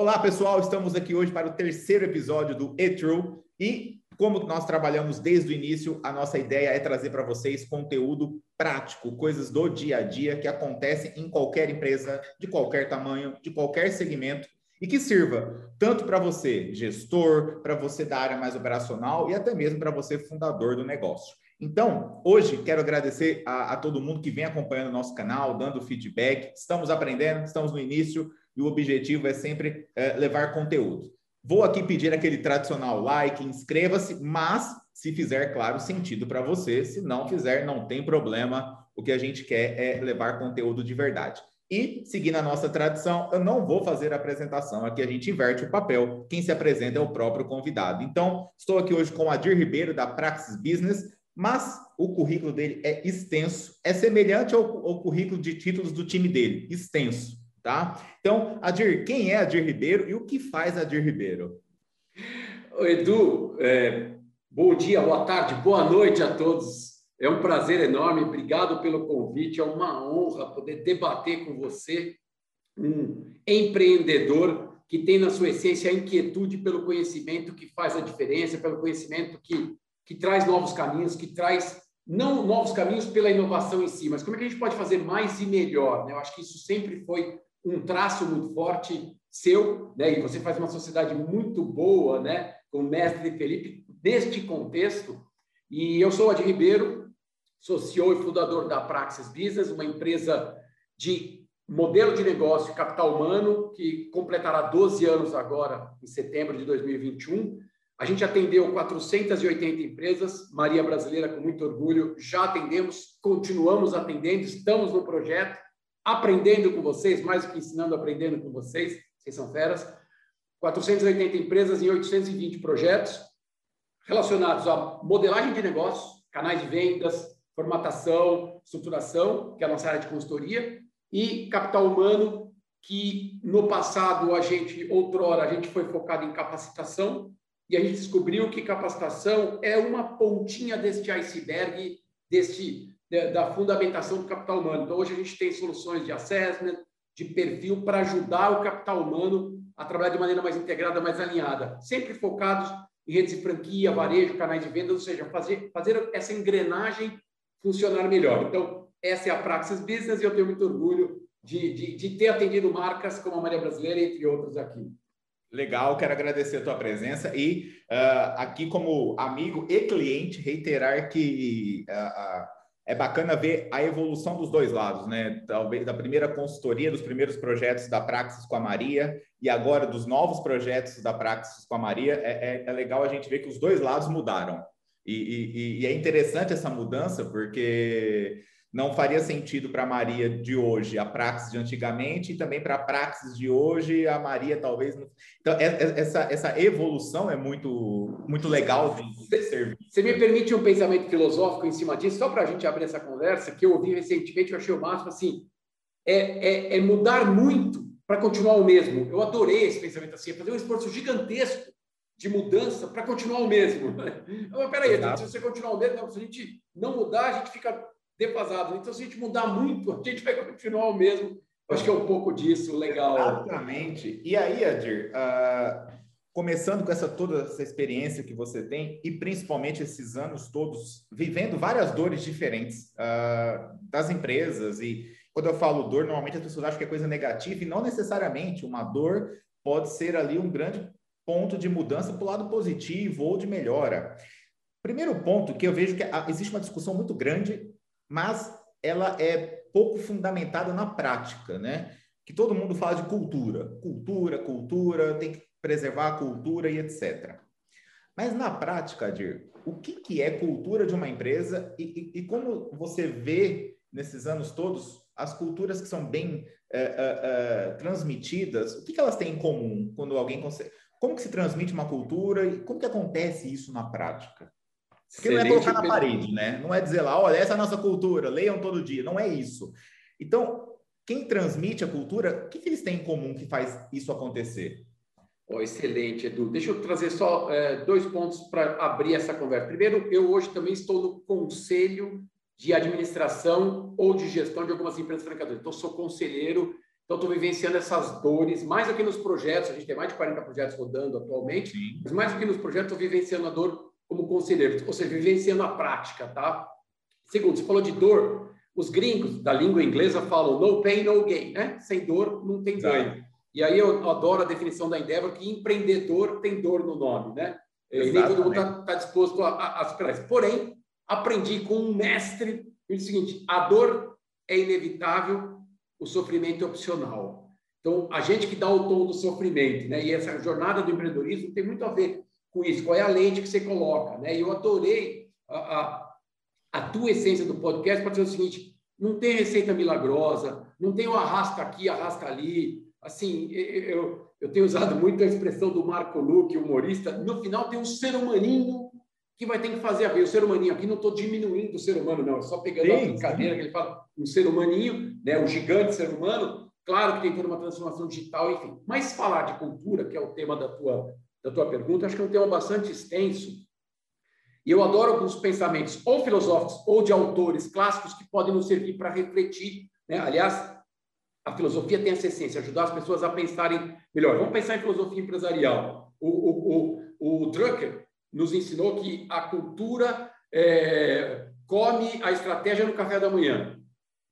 Olá, pessoal. Estamos aqui hoje para o terceiro episódio do E-True e como nós trabalhamos desde o início, a nossa ideia é trazer para vocês conteúdo prático, coisas do dia a dia que acontecem em qualquer empresa, de qualquer tamanho, de qualquer segmento e que sirva tanto para você, gestor, para você da área mais operacional e até mesmo para você, fundador do negócio. Então, hoje quero agradecer a, a todo mundo que vem acompanhando o nosso canal, dando feedback. Estamos aprendendo, estamos no início e o objetivo é sempre é, levar conteúdo. Vou aqui pedir aquele tradicional like, inscreva-se, mas se fizer, claro, sentido para você. Se não fizer, não tem problema. O que a gente quer é levar conteúdo de verdade. E, seguindo a nossa tradição, eu não vou fazer a apresentação, aqui a gente inverte o papel. Quem se apresenta é o próprio convidado. Então, estou aqui hoje com o Adir Ribeiro, da Praxis Business, mas o currículo dele é extenso, é semelhante ao, ao currículo de títulos do time dele, extenso tá? Então, Adir, quem é Adir Ribeiro e o que faz Adir Ribeiro? Edu, é, bom dia, boa tarde, boa noite a todos. É um prazer enorme, obrigado pelo convite, é uma honra poder debater com você, um empreendedor que tem na sua essência a inquietude pelo conhecimento que faz a diferença, pelo conhecimento que, que traz novos caminhos, que traz não novos caminhos pela inovação em si, mas como é que a gente pode fazer mais e melhor. Né? Eu acho que isso sempre foi um traço muito forte seu, né? E você faz uma sociedade muito boa, né? Com o mestre Felipe neste contexto. E eu sou Adi Ribeiro, sou e fundador da Praxis Business, uma empresa de modelo de negócio capital humano que completará 12 anos agora em setembro de 2021. A gente atendeu 480 empresas, Maria Brasileira com muito orgulho, já atendemos, continuamos atendendo, estamos no projeto aprendendo com vocês, mais do que ensinando, aprendendo com vocês, vocês são feras. 480 empresas em 820 projetos relacionados a modelagem de negócios, canais de vendas, formatação, estruturação, que é a nossa área de consultoria, e capital humano, que no passado a gente, outrora, a gente foi focado em capacitação, e a gente descobriu que capacitação é uma pontinha deste iceberg, deste da fundamentação do capital humano. Então, hoje a gente tem soluções de assessment, de perfil para ajudar o capital humano a trabalhar de maneira mais integrada, mais alinhada, sempre focados em redes de franquia, varejo, canais de vendas, ou seja, fazer, fazer essa engrenagem funcionar melhor. Então, essa é a Praxis Business e eu tenho muito orgulho de, de, de ter atendido marcas como a Maria Brasileira, entre outros aqui. Legal, quero agradecer a tua presença e uh, aqui como amigo e cliente reiterar que uh, uh, é bacana ver a evolução dos dois lados, né? Talvez da primeira consultoria, dos primeiros projetos da Praxis com a Maria e agora dos novos projetos da Praxis com a Maria. É, é, é legal a gente ver que os dois lados mudaram. E, e, e é interessante essa mudança, porque não faria sentido para a Maria de hoje a praxis de antigamente e também para a praxis de hoje a Maria talvez não... então essa, essa evolução é muito muito legal de ser você me permite um pensamento filosófico em cima disso só para a gente abrir essa conversa que eu ouvi recentemente eu achei o máximo assim é, é, é mudar muito para continuar o mesmo. Eu adorei esse pensamento assim é fazer um esforço gigantesco de mudança para continuar o mesmo. Mas peraí se você continuar o mesmo se a gente não mudar a gente fica defasado. Então, se a gente mudar muito, a gente vai continuar o mesmo. Acho que é um pouco disso, legal. Exatamente. E aí, Adir, uh, começando com essa toda essa experiência que você tem e principalmente esses anos todos vivendo várias dores diferentes uh, das empresas e quando eu falo dor, normalmente as pessoas acham que é coisa negativa e não necessariamente. Uma dor pode ser ali um grande ponto de mudança para o lado positivo ou de melhora. Primeiro ponto que eu vejo que existe uma discussão muito grande mas ela é pouco fundamentada na prática, né? Que todo mundo fala de cultura, cultura, cultura, tem que preservar a cultura e etc. Mas na prática, Adir, o que, que é cultura de uma empresa e, e, e como você vê nesses anos todos as culturas que são bem é, é, é, transmitidas, o que, que elas têm em comum quando alguém consegue? Como que se transmite uma cultura e como que acontece isso na prática? Porque não é colocar na parede, né? Não é dizer lá, olha, essa é a nossa cultura, leiam todo dia. Não é isso. Então, quem transmite a cultura, o que, que eles têm em comum que faz isso acontecer? Oh, excelente, Edu. Deixa eu trazer só é, dois pontos para abrir essa conversa. Primeiro, eu hoje também estou no conselho de administração ou de gestão de algumas empresas franqueadoras. Então, sou conselheiro. Então, estou vivenciando essas dores, mais aqui nos projetos, a gente tem mais de 40 projetos rodando atualmente, Sim. mas mais do que nos projetos, estou vivenciando a dor como conselheiro, ou seja, vivenciando a prática, tá? Segundo, você falou de dor, os gringos da língua inglesa falam no pain, no gain, né? Sem dor, não tem ganho. E aí eu adoro a definição da Endeavor que empreendedor tem dor no nome, né? Exatamente. E nem todo mundo está tá disposto a, superar isso. Porém, aprendi com um mestre o seguinte: a dor é inevitável, o sofrimento é opcional. Então, a gente que dá o tom do sofrimento, né? E essa jornada do empreendedorismo tem muito a ver com isso. Qual é a lente que você coloca, né? E eu adorei a, a, a tua essência do podcast para dizer o seguinte: não tem receita milagrosa, não tem o arrasta aqui, arrasta ali. Assim, eu, eu tenho usado muito a expressão do Marco Luque, humorista. No final tem um ser humaninho que vai ter que fazer a ver. O ser humaninho aqui, não estou diminuindo o ser humano, não. Só pegando sim, a brincadeira sim. que ele fala, um ser humaninho, né, o gigante ser humano. Claro que tem toda uma transformação digital, enfim. Mas falar de cultura, que é o tema da tua, da tua pergunta, acho que é um tema bastante extenso. E eu adoro alguns pensamentos, ou filosóficos, ou de autores clássicos, que podem nos servir para refletir. Né? Aliás, a filosofia tem essa essência, ajudar as pessoas a pensarem melhor. Vamos pensar em filosofia empresarial. O, o, o, o Drucker nos ensinou que a cultura é, come a estratégia no café da manhã.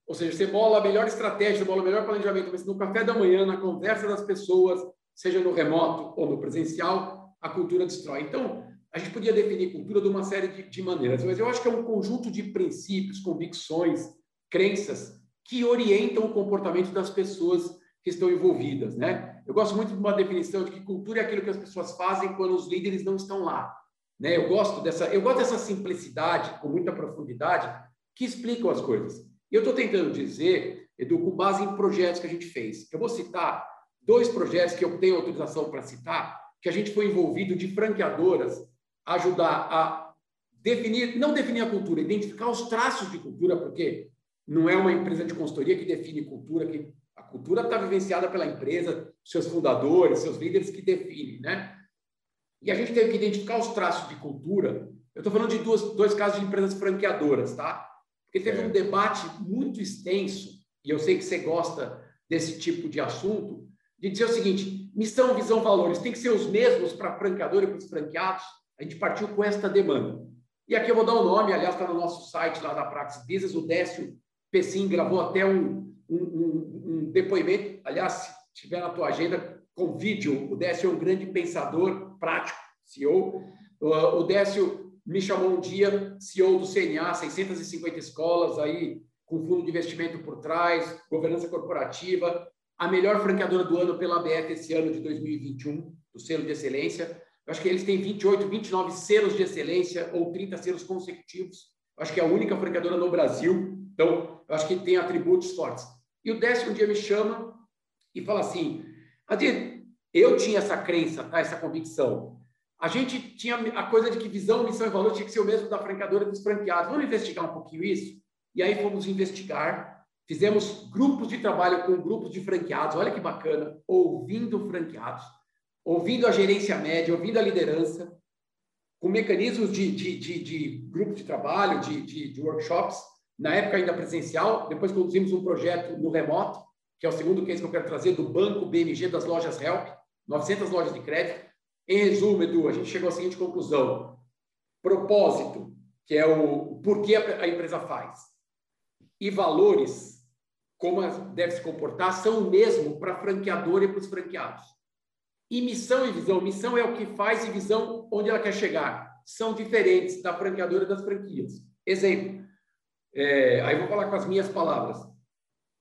Ou seja, você bola a melhor estratégia, bola o melhor planejamento, mas no café da manhã, na conversa das pessoas, seja no remoto ou no presencial, a cultura destrói. Então, a gente podia definir cultura de uma série de, de maneiras, mas eu acho que é um conjunto de princípios, convicções, crenças que orientam o comportamento das pessoas que estão envolvidas, né? Eu gosto muito de uma definição de que cultura é aquilo que as pessoas fazem quando os líderes não estão lá, né? Eu gosto dessa, eu gosto dessa simplicidade com muita profundidade que explicam as coisas. E eu estou tentando dizer, Edu, com base em projetos que a gente fez. Eu vou citar dois projetos que eu tenho autorização para citar, que a gente foi envolvido de franqueadoras ajudar a definir, não definir a cultura, identificar os traços de cultura, porque não é uma empresa de consultoria que define cultura, que a cultura está vivenciada pela empresa, seus fundadores, seus líderes que definem, né? E a gente teve que identificar os traços de cultura. Eu estou falando de duas, dois casos de empresas franqueadoras, tá? Porque teve é. um debate muito extenso, e eu sei que você gosta desse tipo de assunto, de dizer o seguinte: missão, visão, valores tem que ser os mesmos para a franqueadora e para os franqueados. A gente partiu com esta demanda. E aqui eu vou dar o um nome, aliás, está no nosso site lá da Praxis Business, o Décio Pessim gravou até um, um, um, um, depoimento, aliás, se tiver na tua agenda, com vídeo, o Décio é um grande pensador prático, CEO. O Décio me chamou um dia, CEO do CNA, 650 escolas, aí com fundo de investimento por trás, governança corporativa, a melhor franqueadora do ano pela ABF esse ano de 2021, do selo de excelência. Eu acho que eles têm 28, 29 selos de excelência ou 30 selos consecutivos. Eu acho que é a única franqueadora no Brasil. Então, eu acho que tem atributos fortes. E o décimo dia me chama e fala assim: Adir, eu tinha essa crença, tá? essa convicção. A gente tinha a coisa de que visão, missão e valor tinha que ser o mesmo da franqueadora dos franqueados. Vamos investigar um pouquinho isso? E aí fomos investigar. Fizemos grupos de trabalho com grupos de franqueados. Olha que bacana, ouvindo franqueados ouvindo a gerência média, ouvindo a liderança, com mecanismos de, de, de, de grupo de trabalho, de, de, de, workshops, na época ainda presencial, depois conduzimos um projeto no remoto, que é o segundo case que eu quero trazer, do Banco BMG das lojas Help, 900 lojas de crédito. Em resumo, Edu, a gente chegou à seguinte conclusão. Propósito, que é o porquê a empresa faz, e valores, como deve se comportar, são o mesmo para franqueador e para os franqueados. E missão e visão. Missão é o que faz e visão onde ela quer chegar. São diferentes da franqueadora das franquias. Exemplo. É, aí vou falar com as minhas palavras.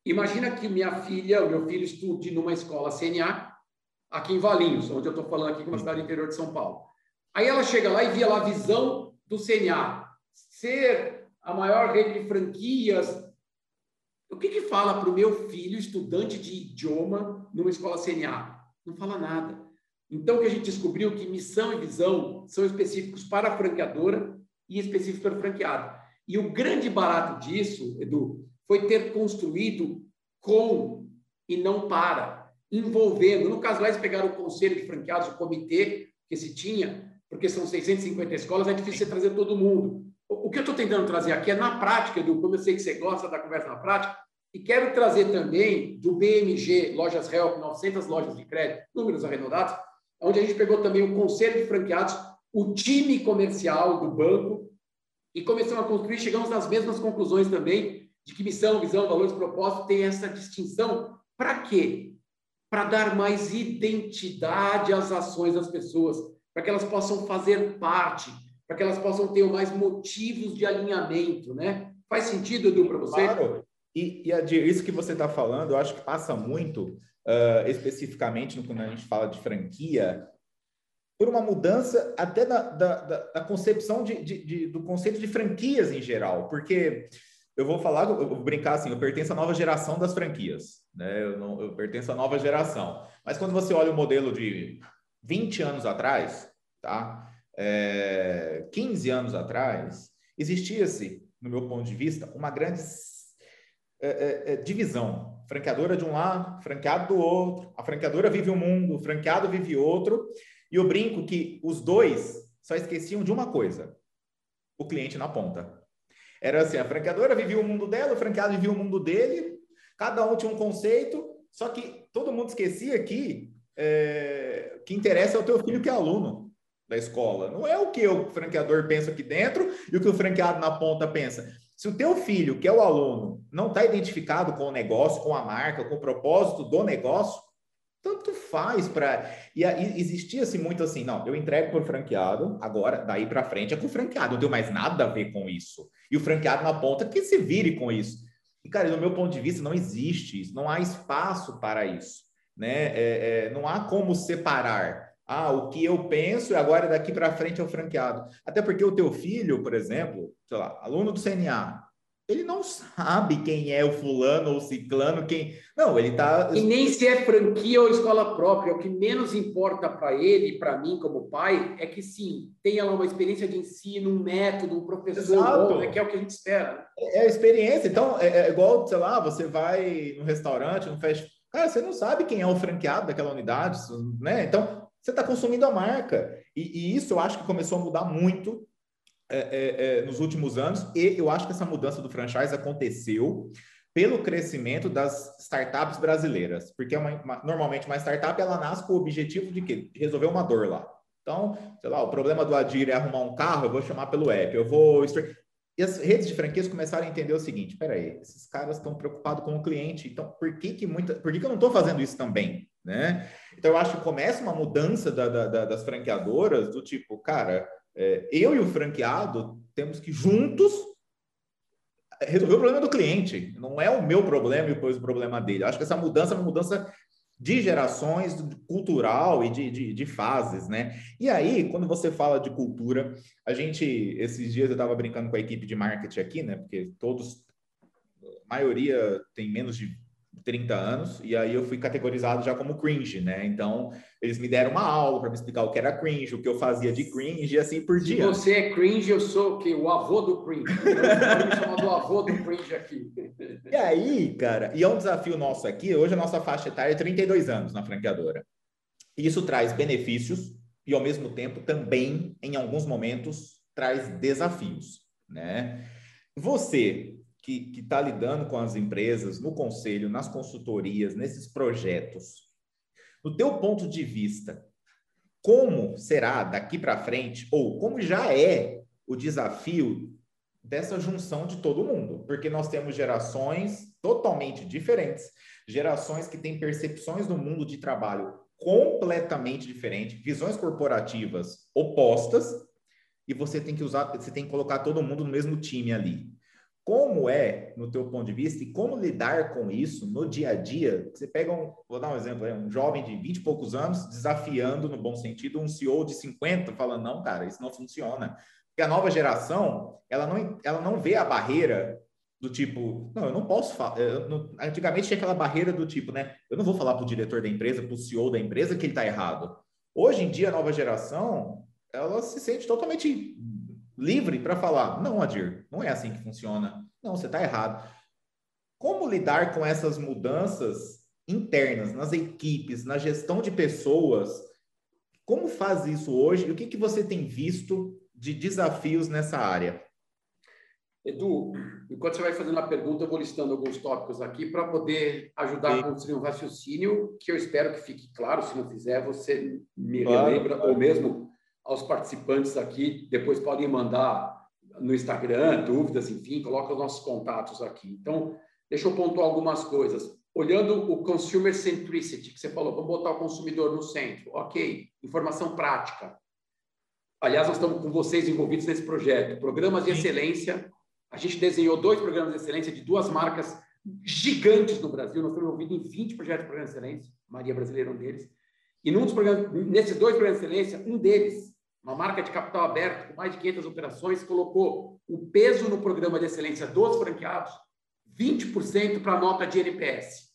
Imagina que minha filha, o meu filho estude numa escola CNA, aqui em Valinhos, onde eu estou falando aqui, que é uma cidade interior de São Paulo. Aí ela chega lá e via lá a visão do CNA. Ser a maior rede de franquias. O que, que fala para o meu filho, estudante de idioma, numa escola CNA? Não fala nada. Então, que a gente descobriu que missão e visão são específicos para a franqueadora e específicos para o franqueado. E o grande barato disso, Edu, foi ter construído com e não para, envolvendo. No caso lá, eles pegaram o conselho de franqueados, o comitê que se tinha, porque são 650 escolas, é difícil você trazer todo mundo. O que eu estou tentando trazer aqui é na prática, Edu, como eu sei que você gosta da conversa na prática, E quero trazer também do BMG, Lojas Help, 900 lojas de crédito, números arredondados, onde a gente pegou também o conselho de franqueados, o time comercial do banco, e começamos a construir, chegamos nas mesmas conclusões também, de que missão, visão, valores, propósito tem essa distinção. Para quê? Para dar mais identidade às ações das pessoas, para que elas possam fazer parte, para que elas possam ter mais motivos de alinhamento, né? Faz sentido, Edu, para você? Claro. E, e Adir, isso que você está falando, eu acho que passa muito, uh, especificamente quando a gente fala de franquia, por uma mudança até da, da, da concepção de, de, de, do conceito de franquias em geral, porque eu vou falar, eu vou brincar assim, eu pertenço à nova geração das franquias, né? Eu, não, eu pertenço à nova geração. Mas quando você olha o modelo de 20 anos atrás, tá? É, 15 anos atrás, existia-se, no meu ponto de vista, uma grande é, é, é, divisão. Franqueadora de um lado, franqueado do outro, a franqueadora vive um mundo, o franqueado vive outro, e eu brinco que os dois só esqueciam de uma coisa: o cliente na ponta. Era assim, a franqueadora vivia o mundo dela, o franqueado vivia o mundo dele, cada um tinha um conceito, só que todo mundo esquecia que é, que interessa é o teu filho que é aluno da escola. Não é o que o franqueador pensa aqui dentro e o que o franqueado na ponta pensa. Se o teu filho, que é o aluno, não está identificado com o negócio, com a marca, com o propósito do negócio, tanto faz para. E, e existia-se muito assim, não, eu entrego para o franqueado, agora, daí para frente é com o franqueado, não tenho mais nada a ver com isso. E o franqueado na ponta que se vire com isso. E, cara, do meu ponto de vista, não existe isso, não há espaço para isso. Né? É, é, não há como separar. Ah, o que eu penso e agora daqui para frente é o franqueado. Até porque o teu filho, por exemplo, sei lá, aluno do CNA, ele não sabe quem é o fulano ou ciclano, quem. Não, ele está. E nem se é franquia ou escola própria. O que menos importa para ele e para mim, como pai, é que sim, tenha lá uma experiência de ensino, um método, um professor bom, né, que é o que a gente espera. É, é a experiência. Então, é, é, igual, sei lá, você vai no restaurante, no fast Cara, você não sabe quem é o franqueado daquela unidade, né? Então, você está consumindo a marca. E, e, isso eu acho que começou a mudar muito é, é, é, nos últimos anos, e eu acho que essa mudança do franchise aconteceu pelo crescimento das startups brasileiras, porque é uma, uma, normalmente uma startup ela nasce com o objetivo de quê? De resolver uma dor lá. Então, sei lá, o problema do Adir é arrumar um carro, eu vou chamar pelo app, eu vou. E as redes de franquias começaram a entender o seguinte: peraí, esses caras estão preocupados com o cliente, então por que, que, muita, por que, que eu não estou fazendo isso também? Né? Então, eu acho que começa uma mudança da, da, das franqueadoras do tipo, cara, é, eu e o franqueado temos que juntos resolver o problema do cliente. Não é o meu problema e depois o problema dele. Eu acho que essa mudança é uma mudança de gerações, cultural e de, de, de, fases, né? E aí, quando você fala de cultura, a gente, esses dias eu estava brincando com a equipe de marketing aqui, né? Porque todos, a maioria tem menos de 30 anos, e aí eu fui categorizado já como cringe, né? Então, eles me deram uma aula para me explicar o que era cringe, o que eu fazia de cringe e assim por diante. Se você é cringe, eu sou o quê? O avô do cringe. Eu me chamar do avô do cringe aqui. E aí, cara, e é um desafio nosso aqui, hoje a nossa faixa etária é 32 anos na franqueadora. Isso traz benefícios e, ao mesmo tempo, também, em alguns momentos, traz desafios, né? Você que está lidando com as empresas, no conselho, nas consultorias, nesses projetos, no teu ponto de vista, como será daqui para frente, ou como já é o desafio dessa junção de todo mundo? Porque nós temos gerações totalmente diferentes, gerações que têm percepções do mundo de trabalho completamente diferentes, visões corporativas opostas, e você tem que usar, você tem que colocar todo mundo no mesmo time ali. Como é, no teu ponto de vista, e como lidar com isso no dia a dia? Você pega um, vou dar um exemplo, um jovem de 20 e poucos anos desafiando, no bom sentido, um CEO de 50, falando, não, cara, isso não funciona. Porque a nova geração, ela não, ela não vê a barreira do tipo, não, eu não posso falar. Antigamente tinha aquela barreira do tipo, né? Eu não vou falar para o diretor da empresa, para o CEO da empresa que ele está errado. Hoje em dia, a nova geração, ela se sente totalmente livre para falar: não, Adir, não é assim que funciona. Não, você está errado. Como lidar com essas mudanças internas nas equipes, na gestão de pessoas? Como faz isso hoje e o que, que você tem visto de desafios nessa área? Edu, enquanto você vai fazendo a pergunta, eu vou listando alguns tópicos aqui para poder ajudar Sim. a construir um raciocínio que eu espero que fique claro. Se não fizer, você me claro, relembra, claro. ou mesmo aos participantes aqui, depois podem mandar no Instagram, dúvidas, enfim, coloca os nossos contatos aqui. Então, deixa eu pontuar algumas coisas. Olhando o consumer centricity, que você falou, vamos botar o consumidor no centro. Ok, informação prática. Aliás, nós estamos com vocês envolvidos nesse projeto. Programas de excelência. A gente desenhou dois programas de excelência de duas marcas gigantes no Brasil. Nós estamos envolvidos em 20 projetos de programas de excelência. Maria Brasileira é um deles. E num dos programas, nesses dois programas de excelência, um deles, uma marca de capital aberto com mais de 500 operações, colocou o peso no programa de excelência dos franqueados 20% para a nota de NPS.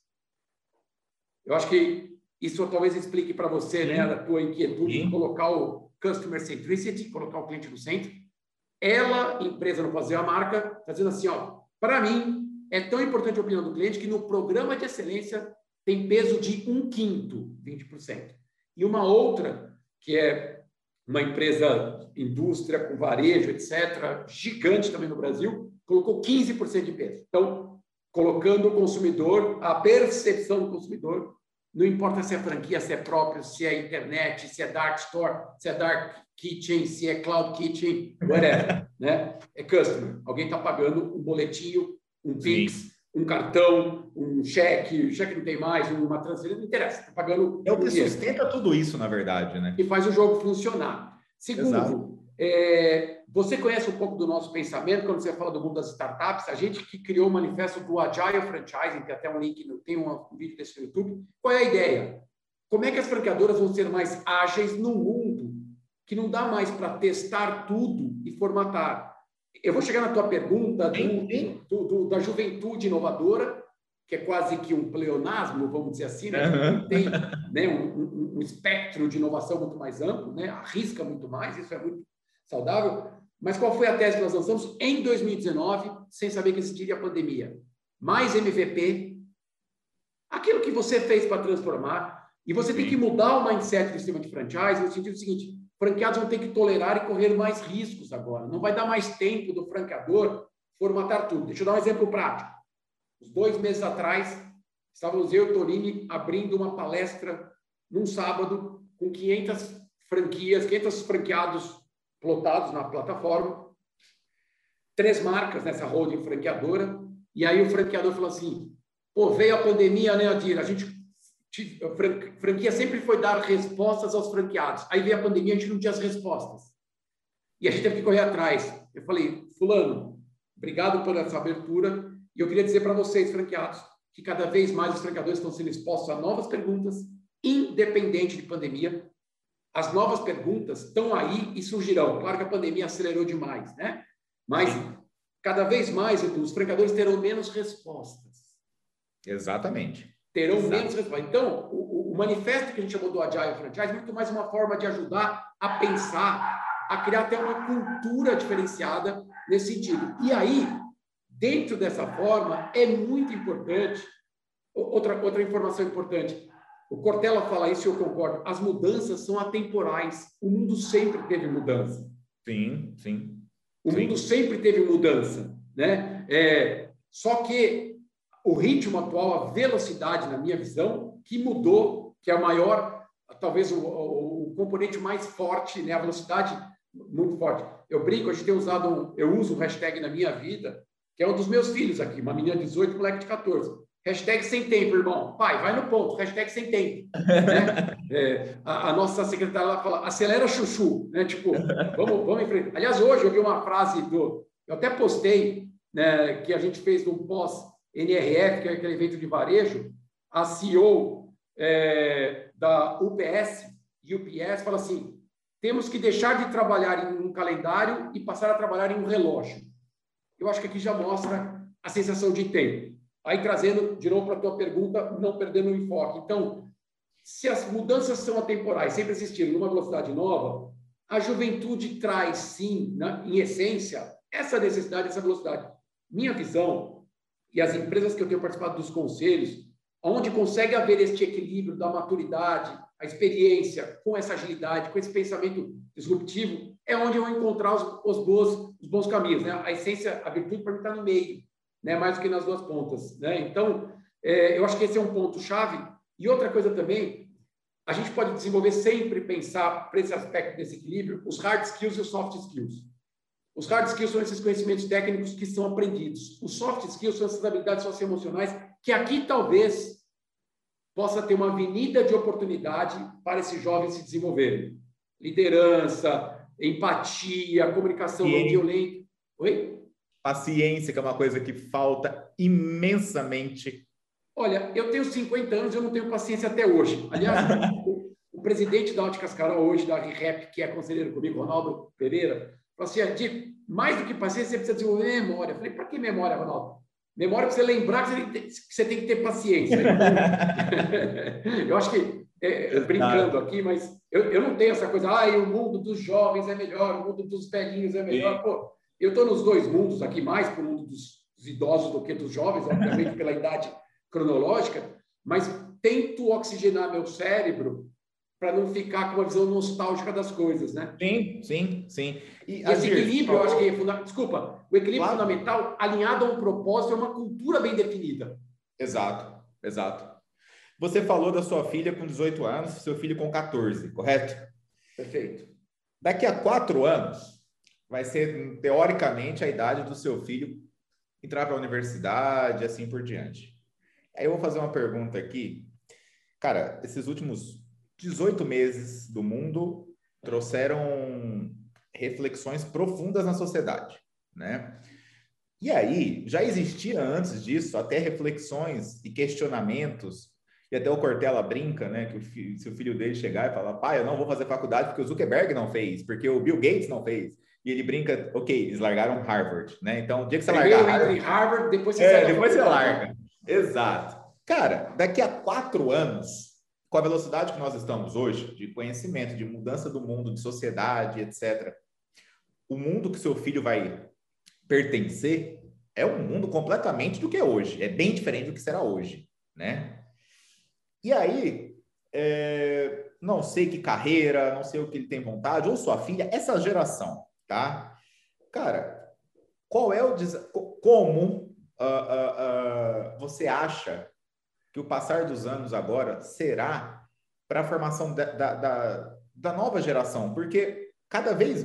Eu acho que isso talvez explique para você, né, a tua inquietude Sim. de colocar o customer centricity, colocar o cliente no centro. Ela, empresa, não fazer a marca, está dizendo assim, ó, para mim é tão importante a opinião do cliente que no programa de excelência tem peso de um quinto, 20%. E uma outra, que é uma empresa indústria com varejo, etc., gigante também no Brasil, colocou 15% de peso. Então, colocando o consumidor, a percepção do consumidor, não importa se é franquia, se é próprio, se é internet, se é dark store, se é dark kitchen, se é cloud kitchen, whatever, né? É customer. Alguém está pagando um boletinho, um Pix, um cartão, um cheque, cheque não tem mais, uma transferência, não interessa, está pagando. É o que sustenta tudo isso, na verdade, né? E faz o jogo funcionar. Segundo, é, você conhece um pouco do nosso pensamento quando você fala do mundo das startups? A gente que criou o manifesto do Agile Franchising, tem até um link, tem um, um vídeo desse no YouTube. Qual é a ideia? Como é que as franqueadoras vão ser mais ágeis no mundo que não dá mais para testar tudo e formatar? Eu vou chegar na tua pergunta do, do, do, da juventude inovadora, que é quase que um pleonasmo, vamos dizer assim, né? Uhum. tem né, um, um, um, espectro de inovação muito mais amplo, né? arrisca muito mais, isso é muito saudável. Mas qual foi a tese que nós lançamos em 2019, sem saber que existiria a pandemia? Mais MVP, aquilo que você fez para transformar, e você Sim. tem que mudar o mindset do sistema de franchise no sentido seguinte: franqueados vão ter que tolerar e correr mais riscos agora. Não vai dar mais tempo do franqueador formatar tudo. Deixa eu dar um exemplo prático. Uns dois meses atrás, estávamos eu e o Torini abrindo uma palestra num sábado com 500 franquias, 500 franqueados plotados na plataforma, três marcas nessa holding franqueadora, e aí o franqueador falou assim, pô, veio a pandemia, né, Adir? A gente franquia sempre foi dar respostas aos franqueados. Aí veio a pandemia, a gente não tinha as respostas. E a gente teve que correr atrás. Eu falei, fulano, obrigado por essa abertura. E eu queria dizer para vocês, franqueados, que cada vez mais os franqueadores estão sendo expostos a novas perguntas, independente de pandemia. As novas perguntas estão aí e surgirão. Claro que a pandemia acelerou demais, né? Mas cada vez mais, os franqueadores terão menos respostas. Exatamente terão Exato. menos resposta. Então, o, o, manifesto que a gente chamou do Agile Franchise é muito mais uma forma de ajudar a pensar, a criar até uma cultura diferenciada nesse sentido. E aí, dentro dessa forma, é muito importante, outra, outra informação importante, o Cortella fala isso e eu concordo, as mudanças são atemporais. O mundo sempre teve mudança. Sim, sim. O sim. mundo sempre teve mudança, né? É, só que o ritmo atual, a velocidade, na minha visão, que mudou, que é a maior, talvez o, o, o componente mais forte, né? a velocidade muito forte. Eu brinco, a gente tem usado, um, eu uso um hashtag na minha vida, que é um dos meus filhos aqui, uma menina de 18, moleque de 14. Hashtag sem tempo, irmão. Pai, vai no ponto. Hashtag sem tempo. né? é, a, a, nossa secretária lá fala, acelera chuchu. Né? Tipo, vamos, vamos em frente. Aliás, hoje eu vi uma frase do... Eu até postei, né, que a gente fez um pós NRF, que é aquele evento de varejo, a CEO é, da UPS, UPS, fala assim: temos que deixar de trabalhar em um calendário e passar a trabalhar em um relógio. Eu acho que aqui já mostra a sensação de tempo. Aí trazendo de novo para a tua pergunta, não perdendo o enfoque. Então, se as mudanças são atemporais, sempre existiram numa velocidade nova, a juventude traz sim, né, em essência, essa necessidade, essa velocidade. Minha visão e as empresas que eu tenho participado dos conselhos, onde consegue haver este equilíbrio da maturidade, a experiência, com essa agilidade, com esse pensamento disruptivo, é onde eu vou encontrar os, os, bons, os bons caminhos. Né? A essência, a virtude para mim está no meio, né? mais do que nas duas pontas. Né? Então, é, eu acho que esse é um ponto-chave. E outra coisa também, a gente pode desenvolver sempre, pensar para esse aspecto desse equilíbrio, os hard skills e os soft skills. Os hard skills são esses conhecimentos técnicos que são aprendidos. Os soft skills são essas habilidades socioemocionais que aqui talvez possa ter uma avenida de oportunidade para esses jovens se desenvolverem. Liderança, empatia, comunicação não violenta. Oi? Paciência, que é uma coisa que falta imensamente. Olha, eu tenho 50 anos, eu não tenho paciência até hoje. Aliás, o, o, presidente da Óticas Carol hoje, da RIREP, que é conselheiro comigo, Ronaldo Pereira, Adi, mais do que paciência, você precisa desenvolver memória. Eu falei, para que memória, Ronaldo? Memória para você lembrar que você, tem, que você tem que ter paciência. eu acho que, é, é brincando aqui, mas eu, eu não tenho essa coisa, ah, o mundo dos jovens é melhor, o mundo dos velhinhos é melhor. Pô, eu estou nos dois mundos aqui, mais para o mundo dos, dos idosos do que dos jovens, obviamente pela idade cronológica, mas tento oxigenar meu cérebro para não ficar com uma visão nostálgica das coisas, né? Sim, sim, sim. E, e esse equilíbrio, eu acho que é fundamental. Desculpa, o equilíbrio claro. fundamental alinhado a um propósito, é uma cultura bem definida. Exato, exato. Você falou da sua filha com 18 anos, seu filho com 14, correto? Perfeito. Daqui a quatro anos, vai ser, teoricamente, a idade do seu filho entrar para a universidade, assim por diante. Aí eu vou fazer uma pergunta aqui. Cara, esses últimos 18 meses do mundo trouxeram reflexões profundas na sociedade, né? E aí, já existia antes disso até reflexões e questionamentos, e até o Cortella brinca, né, que o filho, se o filho dele chegar e falar, pai, eu não vou fazer faculdade porque o Zuckerberg não fez, porque o Bill Gates não fez. E ele brinca, ok, eles largaram Harvard, né? Então, o dia que você Primeiro largar Harvard, Harvard, depois você, é, depois você larga. Exato. Cara, daqui a quatro anos, com a velocidade que nós estamos hoje, de conhecimento, de mudança do mundo, de sociedade, etc., o mundo que seu filho vai pertencer é um mundo completamente do que é hoje. É bem diferente do que será hoje, né? E aí, é, não sei que carreira, não sei o que ele tem vontade, ou sua filha, essa geração, tá? Cara, qual é o... Como uh, uh, uh, você acha que o passar dos anos agora será para a formação da, da, da, da, nova geração, porque cada vez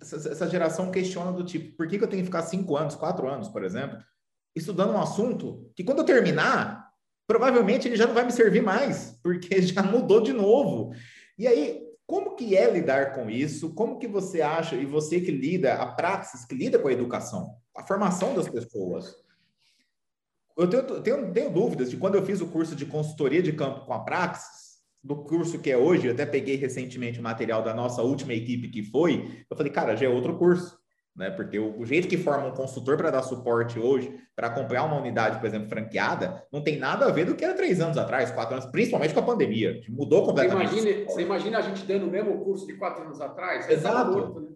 essa, geração questiona do tipo, por que, que eu tenho que ficar cinco anos, quatro anos, por exemplo, estudando um assunto que quando eu terminar, provavelmente ele já não vai me servir mais, porque já mudou de novo. E aí, como que é lidar com isso? Como que você acha, e você que lida, a praxis que lida com a educação, a formação das pessoas, eu tenho, tenho, tenho, dúvidas de quando eu fiz o curso de consultoria de campo com a Praxis, do curso que é hoje, eu até peguei recentemente o material da nossa última equipe que foi, eu falei, cara, já é outro curso, né? Porque o, o jeito que forma um consultor para dar suporte hoje, para acompanhar uma unidade, por exemplo, franqueada, não tem nada a ver do que era três anos atrás, quatro anos, principalmente com a pandemia. Mudou completamente. Você imagina, você imagina a gente dando o mesmo curso de quatro anos atrás? Exato. Né?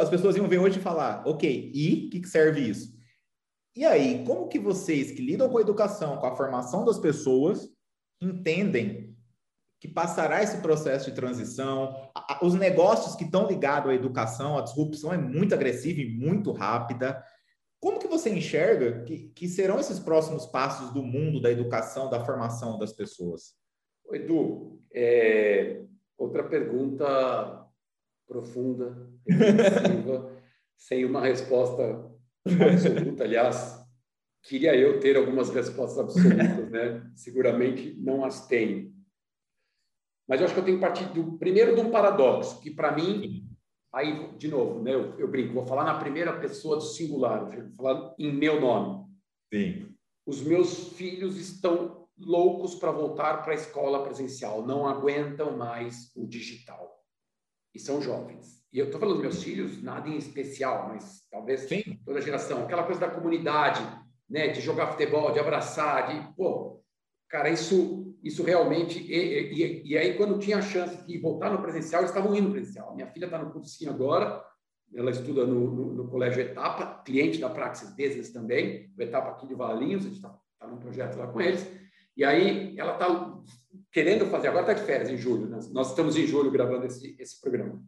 As pessoas iam ver hoje e falar, ok, e que serve isso? E aí, como que vocês que lidam com a educação, com a formação das pessoas, entendem que passará esse processo de transição? Os negócios que estão ligados à educação, a disrupção é muito agressiva e muito rápida. Como que você enxerga que, que serão esses próximos passos do mundo da educação, da formação das pessoas? Edu, é... outra pergunta profunda, sem uma resposta absoluta, aliás, queria eu ter algumas respostas absolutas, né? Seguramente não as tenho. Mas eu acho que eu tenho que partir do primeiro de um paradoxo, que para mim, aí de novo, né? Eu, eu, brinco, vou falar na primeira pessoa do singular, vou falar em meu nome. Sim. Os meus filhos estão loucos para voltar para a escola presencial, não aguentam mais o digital. E são jovens e eu estou falando dos meus filhos, nada em especial, mas talvez Sim. toda geração, aquela coisa da comunidade, né, de jogar futebol, de abraçar, de, pô, cara, isso, isso realmente, e, e, e aí quando tinha a chance de voltar no presencial, eles estavam indo no presencial. Minha filha está no cursinho agora, ela estuda no, no, no, colégio Etapa, cliente da Praxis Business também, o Etapa aqui de Valinhos, a gente está tá num projeto lá com eles, e aí ela está querendo fazer, agora está de férias, em julho, né? nós estamos em julho gravando esse, esse programa.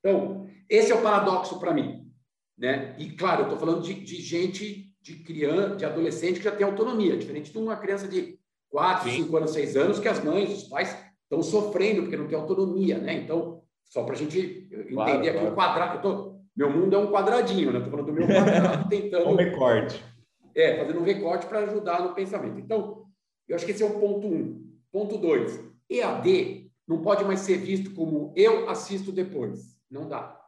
Então, esse é o paradoxo para mim. Né? E, claro, eu estou falando de, de, gente, de criança, de adolescente que já tem autonomia, diferente de uma criança de 4, 5 anos, 6 anos, que as mães, os pais estão sofrendo porque não tem autonomia. Né? Então, só para a gente entender claro, aqui claro. o quadrado. Tô, meu mundo é um quadradinho, né? Estou falando do meu quadrado, tentando. um recorte. É, fazendo um recorte para ajudar no pensamento. Então, eu acho que esse é o ponto um. Ponto dois: EAD não pode mais ser visto como eu assisto depois. Não dá.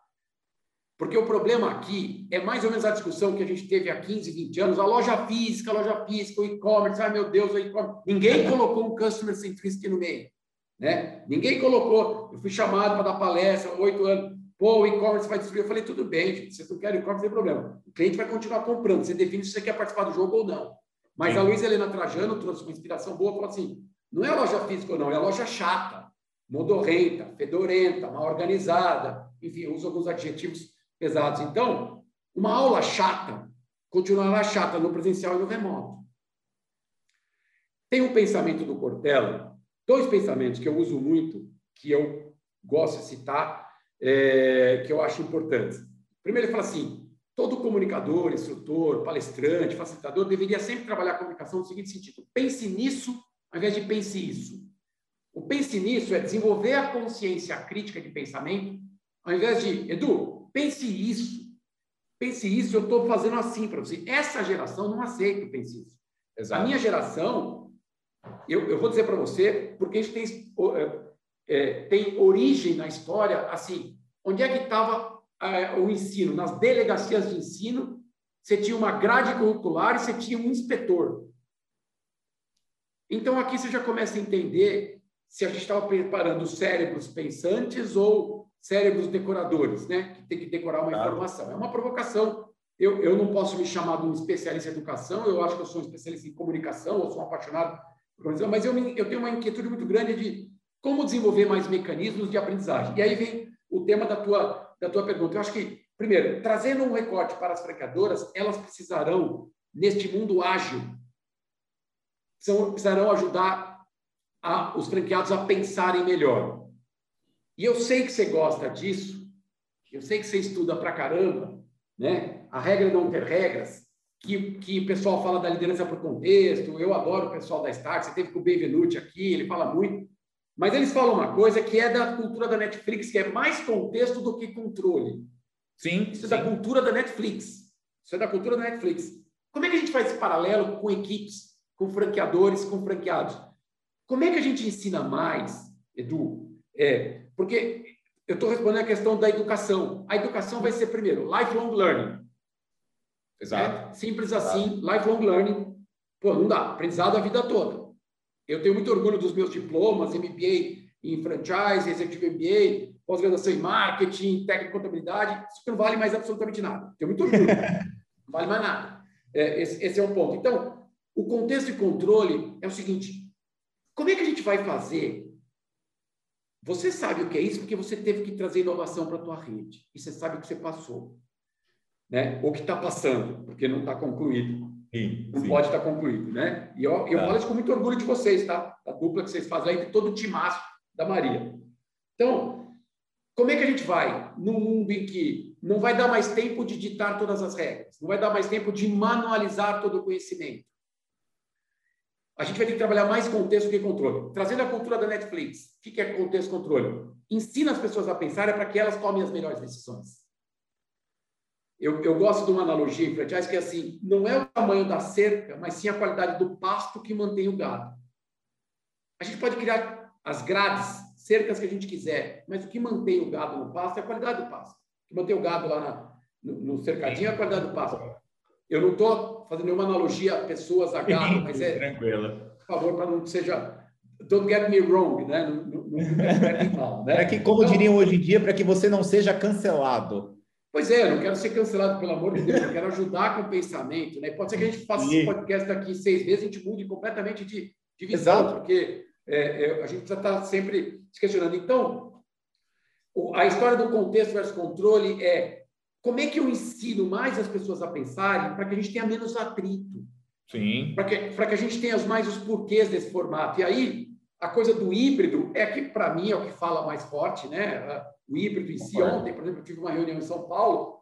Porque o problema aqui é mais ou menos a discussão que a gente teve há 15, 20 anos, a loja física, a loja física, o e-commerce, ai meu Deus, o e-commerce. Ninguém colocou um customer centricity no meio. Né? Ninguém colocou. Eu fui chamado para dar palestra, oito anos. Pô, o e-commerce vai destruir. Eu falei, tudo bem, gente, se você não quer e-commerce, não tem problema. O cliente vai continuar comprando. Você define se você quer participar do jogo ou não. Mas Sim. a Luísa Helena Trajano trouxe uma inspiração boa, falou assim, não é a loja física ou não, é a loja chata, modorrenta, fedorenta, mal organizada, enfim, uso alguns adjetivos pesados. Então, uma aula chata continuará chata no presencial e no remoto. Tem um pensamento do Cortella, dois pensamentos que eu uso muito, que eu gosto de citar, é, que eu acho importantes. Primeiro, ele fala assim: todo comunicador, instrutor, palestrante, facilitador deveria sempre trabalhar a comunicação no seguinte sentido: pense nisso ao invés de pense isso. O pense nisso é desenvolver a consciência crítica de pensamento, ao invés de, Edu, pense isso. Pense isso, eu estou fazendo assim para você. Essa geração não aceita o pense isso. Exato. A minha geração, eu, eu vou dizer para você, porque isso tem, é, tem origem na história, assim, onde é que estava é, o ensino? Nas delegacias de ensino, você tinha uma grade curricular e você tinha um inspetor. Então, aqui você já começa a entender se a gente estava preparando cérebros pensantes ou cérebros decoradores, né? Que tem que decorar uma informação. É uma provocação. Eu, eu não posso me chamar de um especialista em educação, eu acho que eu sou um especialista em comunicação, eu sou um apaixonado por comunicação, mas eu, eu tenho uma inquietude muito grande de como desenvolver mais mecanismos de aprendizagem. E aí vem o tema da tua, da tua pergunta. Eu acho que, primeiro, trazendo um recorte para as franqueadoras, elas precisarão, neste mundo ágil, precisarão ajudar a, os franqueados a pensarem melhor. E eu sei que você gosta disso, eu sei que você estuda pra caramba, né? A regra é não ter regras, que, que o pessoal fala da liderança por contexto, eu adoro o pessoal da Start, você teve com o Benvenuti aqui, ele fala muito, mas eles falam uma coisa que é da cultura da Netflix, que é mais contexto do que controle. Sim. Isso sim. é da cultura da Netflix. Isso é da cultura da Netflix. Como é que a gente faz esse paralelo com equipes com franqueadores, com franqueados. Como é que a gente ensina mais, Edu? É, porque eu estou respondendo a questão da educação. A educação vai ser, primeiro, lifelong learning. Exato. É, simples assim, lifelong learning. Pô, não dá. Aprendizado a vida toda. Eu tenho muito orgulho dos meus diplomas, MBA em franchise, executivo MBA, pós-graduação em marketing, técnica de contabilidade. Isso não vale mais absolutamente nada. Tenho muito orgulho. não vale mais nada. É, esse, esse é um ponto. Então, o contexto de controle é o seguinte: como é que a gente vai fazer? Você sabe o que é isso porque você teve que trazer inovação para a tua rede e você sabe o que você passou, né? Ou que está passando, porque não está concluído. Sim, não sim. pode estar tá concluído, né? E eu, eu tá. falo isso com muito orgulho de vocês, tá? Da dupla que vocês fazem aí, de todo o timaço da Maria. Então, como é que a gente vai num mundo em que não vai dar mais tempo de ditar todas as regras, não vai dar mais tempo de manualizar todo o conhecimento? A gente vai ter que trabalhar mais contexto que controle. Trazendo a cultura da Netflix, o que é contexto controle? Ensina as pessoas a pensar para que elas tomem as melhores decisões. Eu, eu gosto de uma analogia em que é assim, não é o tamanho da cerca, mas sim a qualidade do pasto que mantém o gado. A gente pode criar as grades, cercas que a gente quiser, mas o que mantém o gado no pasto é a qualidade do pasto. O que mantém o gado lá na, no, no cercadinho é a qualidade do pasto. Eu não estou fazendo nenhuma analogia a pessoas a gado, mas é. Tranquila. Por favor, para não seja. Don't get me wrong, né? Não, não, não mal, né? Para que, como então, diriam hoje em dia, para que você não seja cancelado. Pois é, eu não quero ser cancelado, pelo amor de Deus, eu quero ajudar com o pensamento, né? Pode ser que a gente faça esse podcast daqui seis meses e a gente mude completamente de, de visão, Exato. porque é, é, a gente precisa estar sempre se questionando. Então, a história do contexto versus controle é como é que eu ensino mais as pessoas a pensarem para que a gente tenha menos atrito? Sim. Para que, que a gente tenha mais os porquês desse formato. E aí, a coisa do híbrido é que, para mim, é o que fala mais forte, né? O híbrido em si. Ontem, por exemplo, eu tive uma reunião em São Paulo,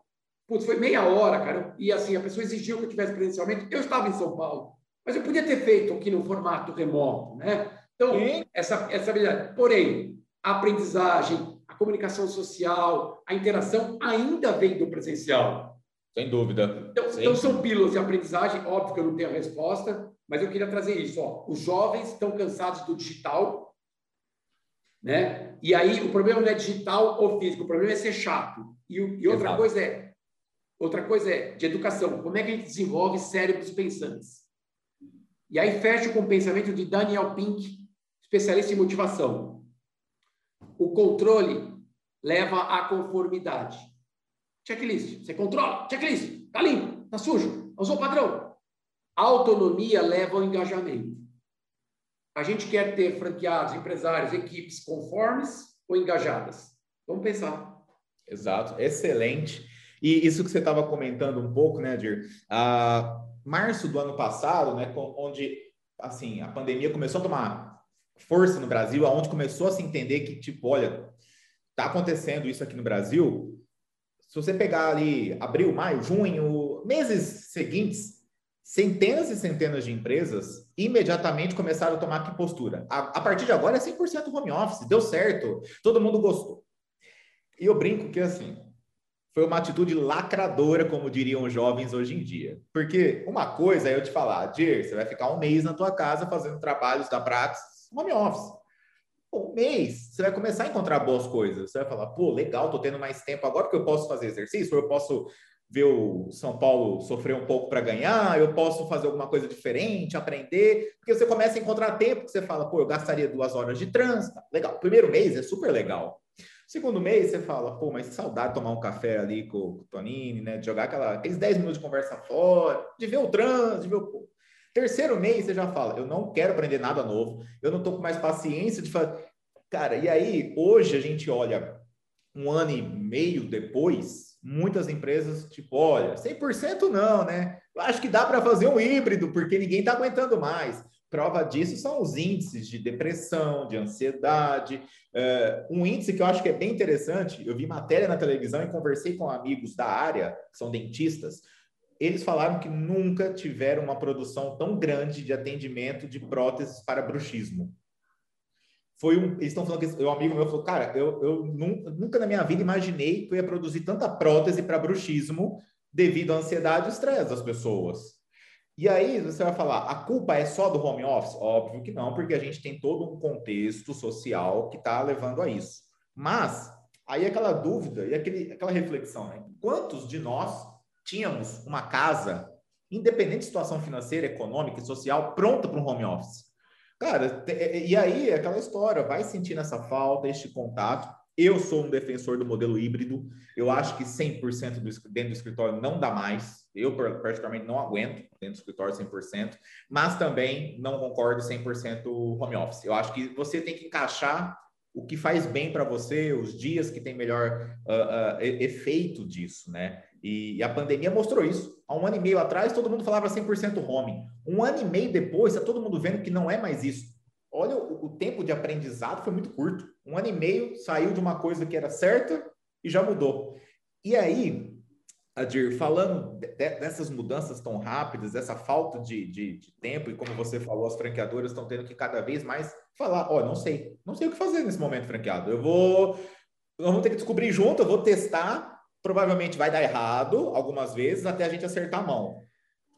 putz, foi meia hora, cara, e assim, a pessoa exigiu que eu tivesse presencialmente. Eu estava em São Paulo, mas eu podia ter feito aqui no formato remoto, né? Então, essa, essa habilidade. Porém, a aprendizagem, comunicação social, a interação ainda vem do presencial. Sem dúvida. Então, então são pílulas de aprendizagem, óbvio que eu não tenho a resposta, mas eu queria trazer isso. Ó. Os jovens estão cansados do digital, né? E aí o problema não é digital ou físico, o problema é ser chato. E, e outra Exato. coisa é outra coisa é de educação. Como é que a gente desenvolve cérebros pensantes? E aí fecho com o pensamento de Daniel Pink, especialista em motivação. O controle leva à conformidade. Checklist. Você controla. Checklist. Tá limpo. Tá sujo. Usou o padrão. A autonomia leva ao engajamento. A gente quer ter franqueados, empresários, equipes conformes ou engajadas? Vamos pensar. Exato. Excelente. E isso que você estava comentando um pouco, né, Dir? Ah, março do ano passado, né, onde assim a pandemia começou a tomar força no Brasil, aonde começou a se entender que tipo, olha, tá acontecendo isso aqui no Brasil, se você pegar ali abril, maio, junho, meses seguintes, centenas e centenas de empresas imediatamente começaram a tomar que postura. A, a partir de agora é 100% home office, deu certo, todo mundo gostou. E eu brinco que assim, foi uma atitude lacradora, como diriam os jovens hoje em dia. Porque uma coisa é eu te falar, Dir, você vai ficar um mês na tua casa fazendo trabalhos da Praxis home office um mês, você vai começar a encontrar boas coisas. Você vai falar, pô, legal, tô tendo mais tempo agora que eu posso fazer exercício, eu posso ver o São Paulo sofrer um pouco para ganhar, eu posso fazer alguma coisa diferente, aprender, porque você começa a encontrar tempo que você fala, pô, eu gastaria duas horas de trânsito, legal. Primeiro mês é super legal. Segundo mês, você fala, pô, mas saudade de tomar um café ali com, o Tonini, né? De jogar aquela, aqueles 10 minutos de conversa fora, de ver o trânsito, de ver o. Terceiro mês, você já fala, eu não quero aprender nada novo, eu não estou com mais paciência de fazer. Cara, e aí, hoje a gente olha um ano e meio depois, muitas empresas, tipo, olha, 100% não, né? Eu acho que dá para fazer um híbrido, porque ninguém está aguentando mais. Prova disso são os índices de depressão, de ansiedade. Uh, um índice que eu acho que é bem interessante, eu vi matéria na televisão e conversei com amigos da área, que são dentistas, eles falaram que nunca tiveram uma produção tão grande de atendimento de próteses para bruxismo. Foi um, eles estão falando que um amigo meu falou, cara, eu, eu nunca, na minha vida imaginei que eu ia produzir tanta prótese para bruxismo devido à ansiedade e estresse das pessoas. E aí você vai falar, a culpa é só do home office? Óbvio que não, porque a gente tem todo um contexto social que está levando a isso. Mas aí aquela dúvida e aquele, aquela reflexão, né? Quantos de nós tínhamos uma casa, independente de situação financeira, econômica e social, pronta para um home office. Cara, e aí aquela história, vai sentindo essa falta, este contato. Eu sou um defensor do modelo híbrido. Eu acho que 100% do, dentro do escritório não dá mais. Eu, particularmente, não aguento dentro do escritório 100%, mas também não concordo 100% home office. Eu acho que você tem que encaixar o que faz bem para você, os dias que tem melhor uh, uh, efeito disso, né? E, a pandemia mostrou isso. Há um ano e meio atrás, todo mundo falava 100% home. Um ano e meio depois, está todo mundo vendo que não é mais isso. Olha, o, o, tempo de aprendizado foi muito curto. Um ano e meio saiu de uma coisa que era certa e já mudou. E aí, Adir, falando de, dessas mudanças tão rápidas, dessa falta de, de, de, tempo, e como você falou, as franqueadoras estão tendo que cada vez mais falar: ó, oh, não sei, não sei o que fazer nesse momento franqueado. Eu vou. Nós vamos ter que descobrir junto, eu vou testar provavelmente vai dar errado algumas vezes até a gente acertar a mão.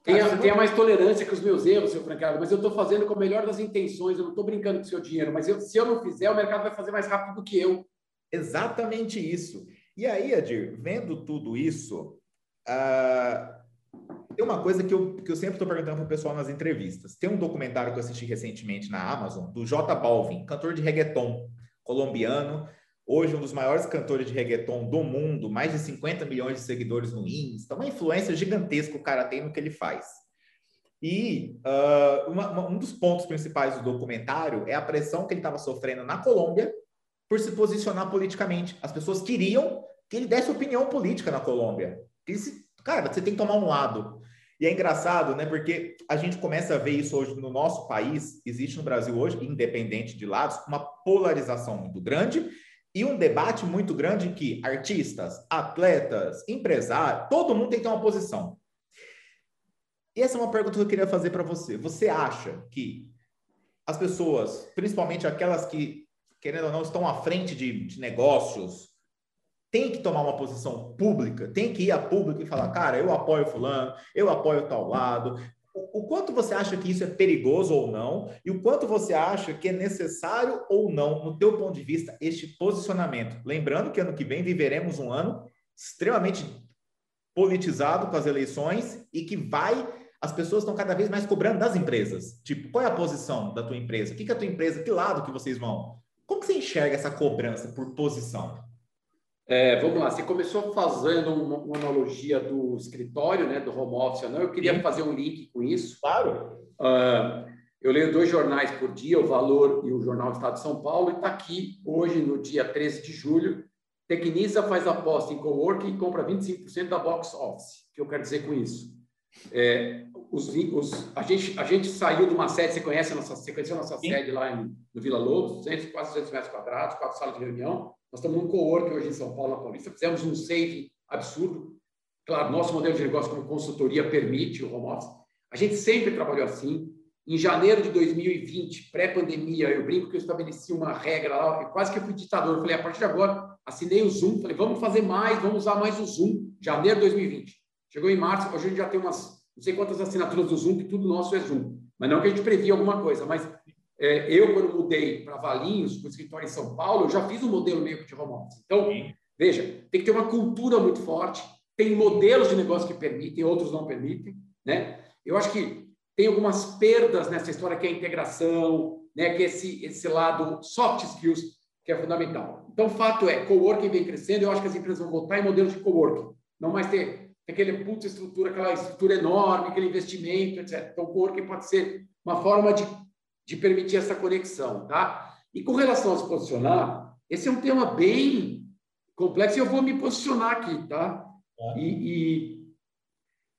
Tenha, não... tenha mais tolerância com os meus erros, seu franqueado, mas eu estou fazendo com a melhor das intenções, eu não estou brincando com o seu dinheiro, mas eu, se eu não fizer, o mercado vai fazer mais rápido do que eu. Exatamente isso. E aí, Adir, vendo tudo isso, uh, tem uma coisa que eu, que eu sempre estou perguntando para o pessoal nas entrevistas. Tem um documentário que eu assisti recentemente na Amazon, do J Balvin, cantor de reggaeton colombiano, Hoje, um dos maiores cantores de reggaeton do mundo, mais de 50 milhões de seguidores no Insta, uma influência gigantesca o cara tem no que ele faz. E uh, uma, uma, um dos pontos principais do documentário é a pressão que ele estava sofrendo na Colômbia por se posicionar politicamente. As pessoas queriam que ele desse opinião política na Colômbia. Disse, cara, você tem que tomar um lado. E é engraçado, né? Porque a gente começa a ver isso hoje no nosso país, existe no Brasil hoje, independente de lados, uma polarização muito grande e um debate muito grande que artistas, atletas, empresários, todo mundo tem que ter uma posição. E essa é uma pergunta que eu queria fazer para você. Você acha que as pessoas, principalmente aquelas que, querendo ou não, estão à frente de, de negócios, tem que tomar uma posição pública, tem que ir a público e falar, cara, eu apoio fulano, eu apoio tal lado. O, quanto você acha que isso é perigoso ou não, e o quanto você acha que é necessário ou não, no teu ponto de vista, este posicionamento. Lembrando que ano que vem viveremos um ano extremamente politizado com as eleições e que vai as pessoas estão cada vez mais cobrando das empresas. Tipo, qual é a posição da tua empresa? O que, que é a tua empresa? Que lado que vocês vão? Como que você enxerga essa cobrança por posição? É, vamos lá, você começou fazendo uma, uma, analogia do escritório, né, do home office, não? Eu queria Sim. fazer um link com isso. Claro. Uh, eu leio dois jornais por dia, o Valor e o Jornal do Estado de São Paulo, e está aqui hoje, no dia 13 de julho. Tecnisa faz aposta em coworking e compra 25% da box office. O que eu quero dizer com isso? É, os, os, a, gente, a gente saiu de uma sede, você conhece a nossa, você conheceu a nossa Sim. sede lá em, no Vila Lobos, 200, quase 200 metros quadrados, quatro salas de reunião. Nós estamos num co-work hoje em São Paulo, na Paulista, fizemos um save absurdo. Claro, nosso modelo de negócio como consultoria permite o home office. A gente sempre trabalhou assim. Em janeiro de 2020, pré-pandemia, eu brinco que eu estabeleci uma regra lá, quase que fui ditador. Eu falei, a partir de agora, assinei o Zoom, falei, vamos fazer mais, vamos usar mais o Zoom, janeiro de 2020. Chegou em março, hoje a gente já tem umas, não sei quantas assinaturas do Zoom, que tudo nosso é Zoom. Mas não que a gente previa alguma coisa, mas eu, quando mudei para Valinhos, para o escritório em São Paulo, eu já fiz um modelo meio de home office. Então, Sim. veja, tem que ter uma cultura muito forte, tem modelos de negócio que permitem, outros não permitem, né? Eu acho que tem algumas perdas nessa história que é a integração, né, que é esse, esse lado soft skills, que é fundamental. Então, o fato é, coworking vem crescendo, eu acho que as empresas vão voltar em modelos de coworking, não mais ter aquele puta estrutura, aquela estrutura enorme, aquele investimento, etc. Então, o coworking pode ser uma forma de de permitir essa conexão, tá? E com relação a se posicionar, esse é um tema bem complexo e eu vou me posicionar aqui, tá? É. E, e,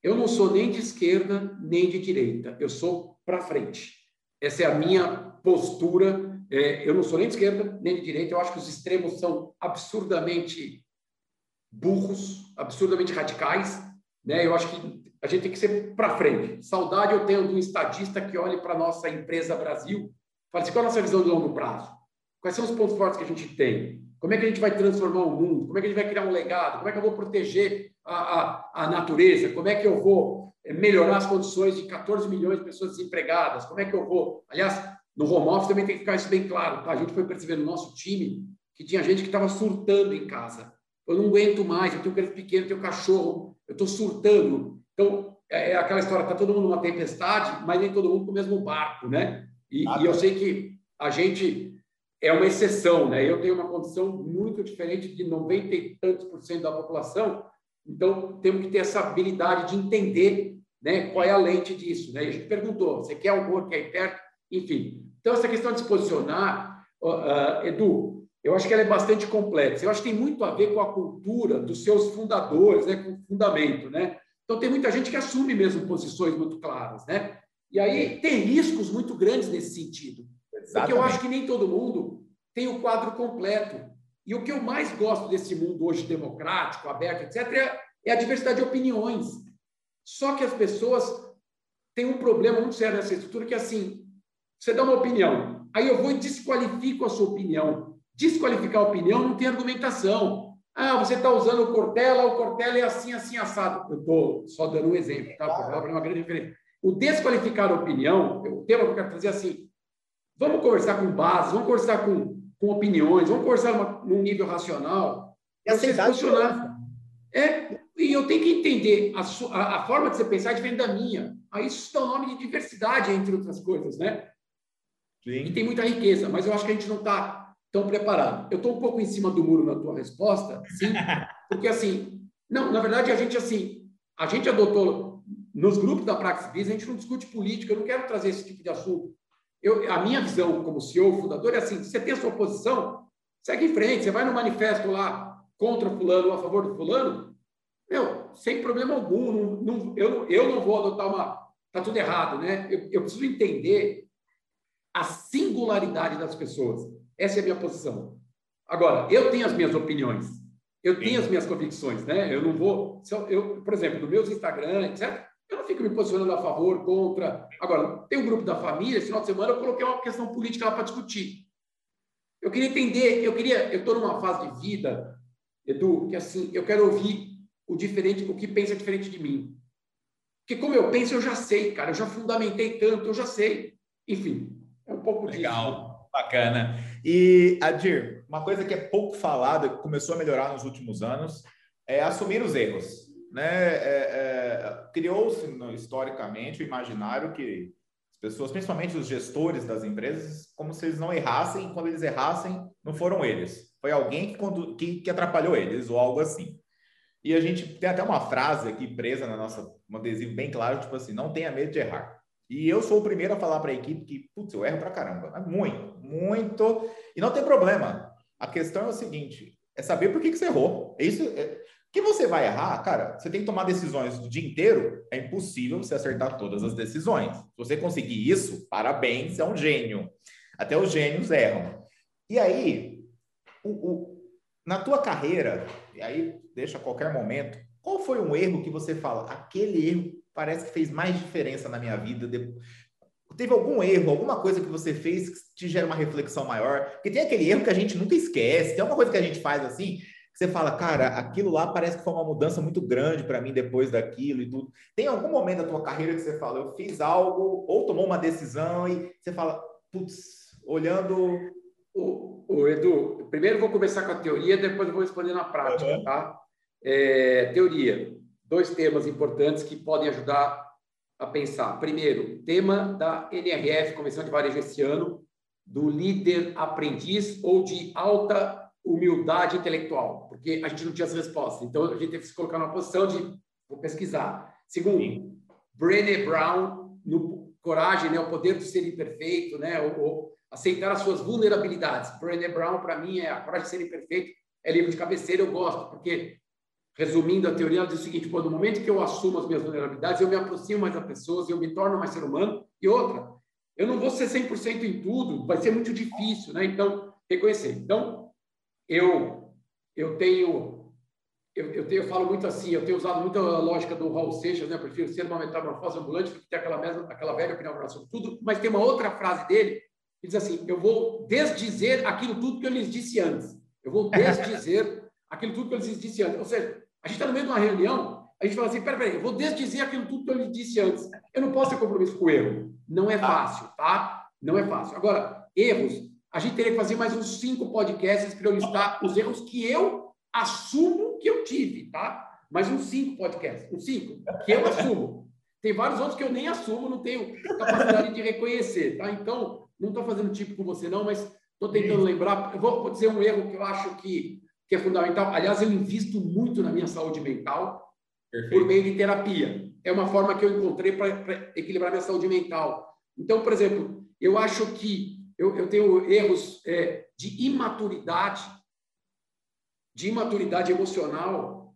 eu não sou nem de esquerda nem de direita, eu sou para frente. Essa é a minha postura. É, eu não sou nem de esquerda nem de direita. Eu acho que os extremos são absurdamente burros, absurdamente radicais. Né? Eu acho que a gente tem que ser para frente. Saudade eu tenho de um estadista que olhe para a nossa empresa Brasil, fala assim, qual é a nossa visão de longo prazo? Quais são os pontos fortes que a gente tem? Como é que a gente vai transformar o mundo? Como é que a gente vai criar um legado? Como é que eu vou proteger a, a, a natureza? Como é que eu vou eh, melhorar as condições de 14 milhões de pessoas desempregadas? Como é que eu vou... Aliás, no home office também tem que ficar isso bem claro. Tá? A gente foi perceber no nosso time que tinha gente que estava surtando em casa. Eu não aguento mais, eu tenho um criança pequeno, tenho um cachorro, eu estou surtando. Então, é, é aquela história, está todo mundo numa tempestade, mas nem todo mundo com o mesmo barco, né? E, ah, e, eu sei que a gente é uma exceção, né? Eu tenho uma condição muito diferente de 90 e tantos por cento da população, então temos que ter essa habilidade de entender né, qual é a lente disso, né? E a gente perguntou, você quer algo que é perto? Enfim. Então, essa questão de se posicionar, uh, Edu, eu acho que ela é bastante complexa. Eu acho que tem muito a ver com a cultura dos seus fundadores, né, com o fundamento, né? Então, tem muita gente que assume mesmo posições muito claras, né? E aí tem riscos muito grandes nesse sentido. Exatamente. Porque eu acho que nem todo mundo tem o quadro completo. E o que eu mais gosto desse mundo hoje democrático, aberto, etc., é, é a diversidade de opiniões. Só que as pessoas têm um problema muito sério nessa estrutura, que é assim, você dá uma opinião, aí eu vou e desqualifico a sua opinião. Desqualificar a opinião não tem argumentação. Ah, você está usando o Cortella, o Cortella é assim, assim, assado. Eu estou só dando um exemplo, tá? Porque é uma grande diferença. O desqualificar a opinião, o tema que eu quero trazer é assim, vamos conversar com base, vamos conversar com, com opiniões, vamos conversar numa, num nível racional. E aceitar funcionar. É, e eu tenho que entender, a, a, a, forma de você pensar é diferente da minha. Aí isso dá o nome de diversidade, entre outras coisas, né? Sim. E tem muita riqueza, mas eu acho que a gente não está estão preparados. Eu estou um pouco em cima do muro na tua resposta, sim, porque assim, não, na verdade a gente assim, a gente adotou nos grupos da Praxis Biz, a gente não discute política, eu não quero trazer esse tipo de assunto. Eu, a minha visão como CEO, fundador, é assim: você tem a sua posição, segue em frente, você vai no manifesto lá contra fulano ou a favor do fulano, meu, sem problema algum. Não, não, eu, eu não vou adotar uma. Está tudo errado, né? Eu, eu preciso entender a singularidade das pessoas. Essa é a minha posição. Agora, eu tenho as minhas opiniões, eu tenho as minhas convicções, né? Eu não vou. Eu, por exemplo, no meus Instagram, etc., eu não fico me posicionando a favor, contra. Agora, tem um grupo da família, esse final de semana eu coloquei uma questão política lá para discutir. Eu queria entender, eu queria, eu estou numa fase de vida, Edu, que assim, eu quero ouvir o diferente, o que pensa diferente de mim. Porque como eu penso, eu já sei, cara, eu já fundamentei tanto, eu já sei. Enfim, é um pouco Legal. disso. Legal, bacana. E, Adir, uma coisa que é pouco falada, que começou a melhorar nos últimos anos, é assumir os erros. Né? É, é, Criou-se historicamente o imaginário que as pessoas, principalmente os gestores das empresas, como se eles não errassem, e quando eles errassem, não foram eles. Foi alguém que, que, que atrapalhou eles, ou algo assim. E a gente tem até uma frase aqui presa na nossa, um adesivo bem claro, tipo assim, não tenha medo de errar. E eu sou o primeiro a falar para a equipe que, putz, eu erro pra caramba. Muito, muito. E não tem problema. A questão é o seguinte: é saber por que, que você errou. É isso. É, que você vai errar, cara, você tem que tomar decisões o dia inteiro. É impossível você acertar todas as decisões. Se você conseguir isso, parabéns, é um gênio. Até os gênios erram. E aí, o, o, na tua carreira, e aí deixa qualquer momento, qual foi um erro que você fala? Aquele erro parece que fez mais diferença na minha vida. Teve algum erro, alguma coisa que você fez que te gera uma reflexão maior? Porque tem aquele erro que a gente nunca esquece, tem alguma coisa que a gente faz assim, que você fala, cara, aquilo lá parece que foi uma mudança muito grande para mim depois daquilo e tudo. Tem algum momento da tua carreira que você fala, eu fiz algo, ou tomou uma decisão e você fala, putz, olhando. O, o Edu, primeiro vou começar com a teoria, depois eu vou responder na prática, uhum. tá? É, teoria dois temas importantes que podem ajudar a pensar. Primeiro, tema da NRF, Convenção de Varejo esse ano, do líder aprendiz ou de alta humildade intelectual, porque a gente não tinha as respostas. Então, a gente teve que se colocar numa posição de vou pesquisar. Segundo, Brené Brown, no Coragem, né, o poder do ser imperfeito, né, ou, ou aceitar as suas vulnerabilidades. Brené Brown, para mim, é a Coragem de Ser Imperfeito, é livro de cabeceira, eu gosto, porque Resumindo a teoria, ela diz o seguinte: pô, no momento que eu assumo as minhas vulnerabilidades, eu me aproximo mais das pessoas, eu me torno mais ser humano. E outra, eu não vou ser 100% em tudo, vai ser muito difícil, né? Então, reconhecer. Então, eu eu tenho eu, eu, tenho, eu falo muito assim, eu tenho usado muito a lógica do Raul Seixas, né? Eu prefiro ser uma metamorfose ambulante do que ter aquela, mesma, aquela velha opinião sobre tudo. Mas tem uma outra frase dele que diz assim: Eu vou desdizer aquilo tudo que eu lhes disse antes. Eu vou desdizer aquilo tudo que eu lhes disse antes. Ou seja, a gente está no meio de uma reunião, a gente fala assim: peraí, peraí, eu vou desdizer aquilo tudo que eu lhe disse antes. Eu não posso ter compromisso com o erro. Não é fácil, tá? Não é fácil. Agora, erros, a gente teria que fazer mais uns cinco podcasts para eu listar os erros que eu assumo que eu tive, tá? Mais uns cinco podcasts, uns cinco, que eu assumo. Tem vários outros que eu nem assumo, não tenho capacidade de reconhecer, tá? Então, não estou fazendo tipo com você, não, mas estou tentando lembrar. Eu vou, vou dizer um erro que eu acho que que é fundamental. Aliás, eu invisto muito na minha saúde mental Perfeito. por meio de terapia. É uma forma que eu encontrei para equilibrar minha saúde mental. Então, por exemplo, eu acho que eu, eu tenho erros é, de imaturidade, de imaturidade emocional,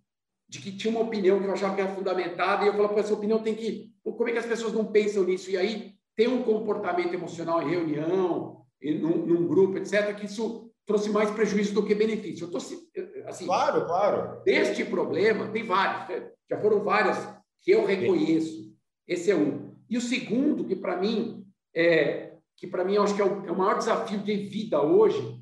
de que tinha uma opinião que eu achava que era fundamentada e eu falava, essa opinião tem que. Como é que as pessoas não pensam nisso? E aí tem um comportamento emocional em reunião, em, num, num grupo, etc., que isso trouxe mais prejuízo do que benefício. Eu tô, assim, claro, claro. Deste problema, tem vários, né? já foram várias que eu reconheço. Esse é um. E o segundo, que para mim é que para mim eu acho que é o, é o, maior desafio de vida hoje,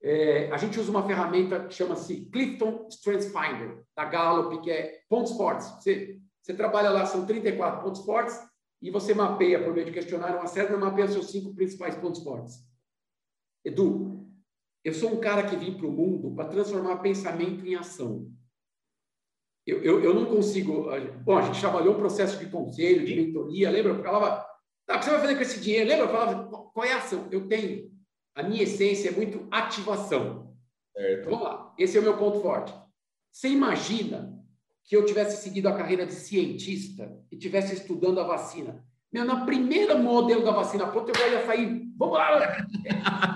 é, a gente usa uma ferramenta que chama-se Clifton Strengths Finder, da Gallup, que é pontos fortes. Você, você trabalha lá, são 34 pontos fortes, e você mapeia, por meio de questionário, uma série, mapeia seus cinco principais pontos fortes. Edu, eu sou um cara que vim para o mundo para transformar pensamento em ação. Eu, eu, eu, não consigo. Bom, a gente trabalhou um processo de conselho, de mentoria, lembra? Eu falava, tá, o que você vai fazer com esse dinheiro? Lembra? Eu falava, qual é a ação? Eu tenho. A minha essência é muito ativação. Certo. Vamos lá, esse é o meu ponto forte. Você imagina que eu tivesse seguido a carreira de cientista e tivesse estudando a vacina? Meu, na primeira modelo da vacina pronta, eu já ia sair. Vamos lá!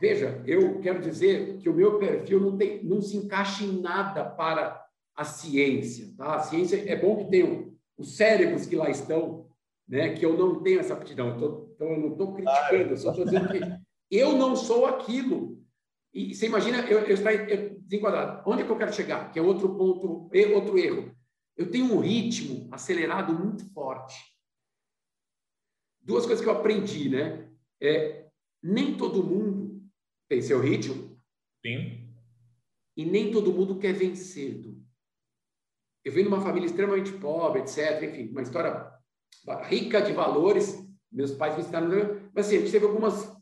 Veja, eu quero dizer que o meu perfil não, tem, não se encaixa em nada para a ciência. Tá? A ciência é bom que tenham os cérebros que lá estão, né? que eu não tenho essa aptidão. Então, eu não estou criticando, eu só estou dizendo que eu não sou aquilo. E você imagina eu, eu desenquadrado. Onde é que eu quero chegar? Que é outro ponto, outro erro. Eu tenho um ritmo acelerado muito forte. Duas coisas que eu aprendi, né? É, nem todo mundo tem seu ritmo. Sim. E nem todo mundo quer vencer. Eu venho de uma família extremamente pobre, etc. Enfim, uma história rica de valores. Meus pais me ensinaram. Mas assim, a gente teve alguns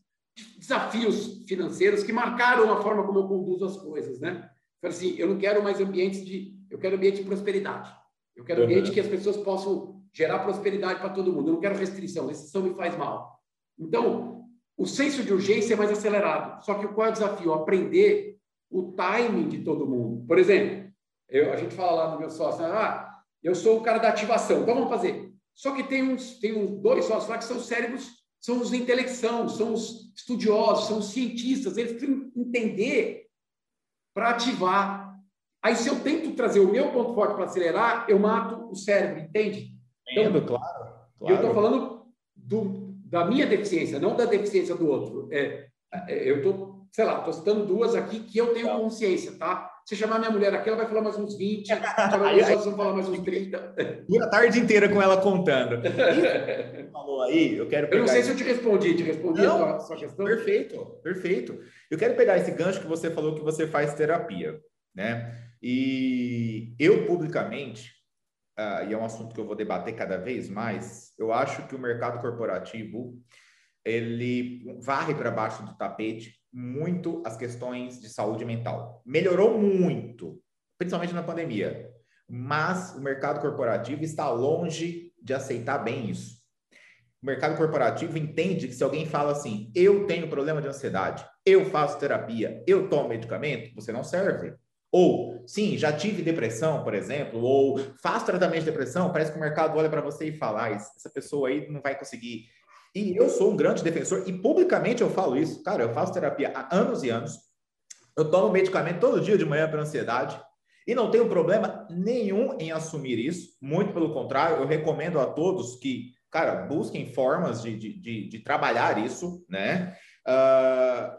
desafios financeiros que marcaram a forma como eu conduzo as coisas, né? Falei assim, eu não quero mais ambientes de... Eu quero ambiente de prosperidade. Eu quero ambiente que as pessoas possam gerar prosperidade para todo mundo. Eu não quero restrição. Restrição me faz mal. Então, o senso de urgência é mais acelerado. Só que qual é o desafio? Aprender o timing de todo mundo. Por exemplo, eu, a gente fala lá no meu sócio, ah, eu sou o cara da ativação, então vamos fazer. Só que tem uns, tem uns dois sócios lá que são cérebros, são os intelecção, são os estudiosos, são os cientistas, eles precisam entender para ativar. Aí, se eu tento trazer o meu ponto forte para acelerar, eu mato o cérebro, entende? Entendo, então, claro, claro. Eu estou falando do, da minha deficiência, não da deficiência do outro. É, é eu estou sei lá, estou citando duas aqui que eu tenho tá. consciência, tá? Se chamar minha mulher aqui, ela vai falar mais uns 20, chamar meus vão falar mais uns 30. E a tarde inteira com ela contando. falou aí, eu quero pegar... Eu não sei se eu te respondi, te respondi não, a sua questão? Perfeito, perfeito. Eu quero pegar esse gancho que você falou que você faz terapia, né? E eu, publicamente, uh, e é um assunto que eu vou debater cada vez mais, eu acho que o mercado corporativo ele varre para baixo do tapete muito as questões de saúde mental. Melhorou muito, principalmente na pandemia, mas o mercado corporativo está longe de aceitar bem isso. O mercado corporativo entende que se alguém fala assim, eu tenho problema de ansiedade, eu faço terapia, eu tomo medicamento, você não serve. Ou, sim, já tive depressão, por exemplo, ou faço tratamento de depressão, parece que o mercado olha para você e fala, ah, essa pessoa aí não vai conseguir e eu sou um grande defensor, e publicamente eu falo isso. Cara, eu faço terapia há anos e anos. Eu tomo medicamento todo dia de manhã para ansiedade. E não tenho problema nenhum em assumir isso. Muito pelo contrário, eu recomendo a todos que, cara, busquem formas de, de, de, de trabalhar isso, né? Uh,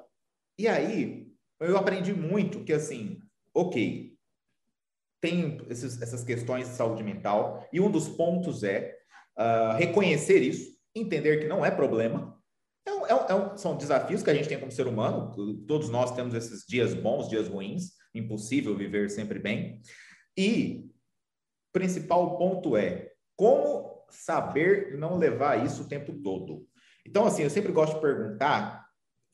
e aí, eu aprendi muito que, assim, ok, tem esses, essas questões de saúde mental, e um dos pontos é uh, reconhecer isso, entender que não é problema. É, é, é, são desafios que a gente tem como ser humano, todos nós temos esses dias bons, dias ruins, impossível viver sempre bem. E principal ponto é como saber não levar isso o tempo todo. Então, assim, eu sempre gosto de perguntar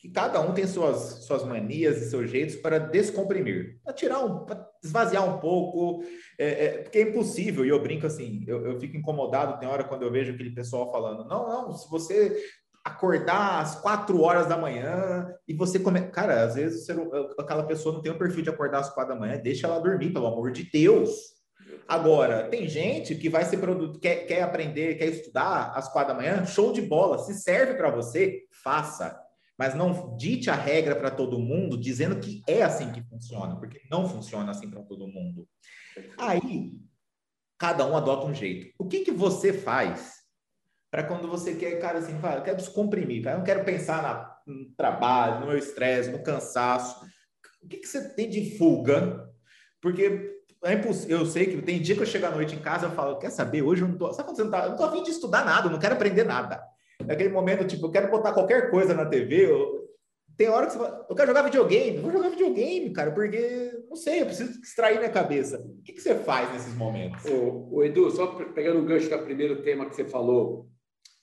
que cada um tem suas, suas manias e seus jeitos para descomprimir, para tirar um, para esvaziar um pouco, é, é, porque é impossível, e eu brinco assim, eu, eu fico incomodado, tem hora quando eu vejo aquele pessoal falando, não, não, se você acordar às quatro horas da manhã e você come... Cara, às vezes você, aquela pessoa não tem o perfil de acordar às quatro da manhã, deixa ela dormir, pelo amor de Deus. Agora, tem gente que vai ser produto, quer, quer aprender, quer estudar às quatro da manhã, show de bola. Se serve para você, faça mas não dite a regra para todo mundo dizendo que é assim que funciona, porque não funciona assim para todo mundo. Aí, cada um adota um jeito. O que, que você faz para quando você quer, cara, assim, eu quero descomprimir, cara, eu não quero pensar na, no trabalho, no meu estresse, no cansaço. O que, que você tem de fuga? Porque é impossível. Eu sei que tem dia que eu chego à noite em casa e falo, quer saber, hoje eu não tô. Sabe quando você não tá? Eu não tô afim de estudar nada, eu não quero aprender nada. Naquele momento, tipo, eu quero botar qualquer coisa na TV. Eu... Tem hora que você fala, eu quero jogar videogame. vou jogar videogame, cara, porque, não sei, eu preciso extrair minha cabeça. O que, que você faz nesses momentos? O, o Edu, só pegando o gancho do primeiro tema que você falou,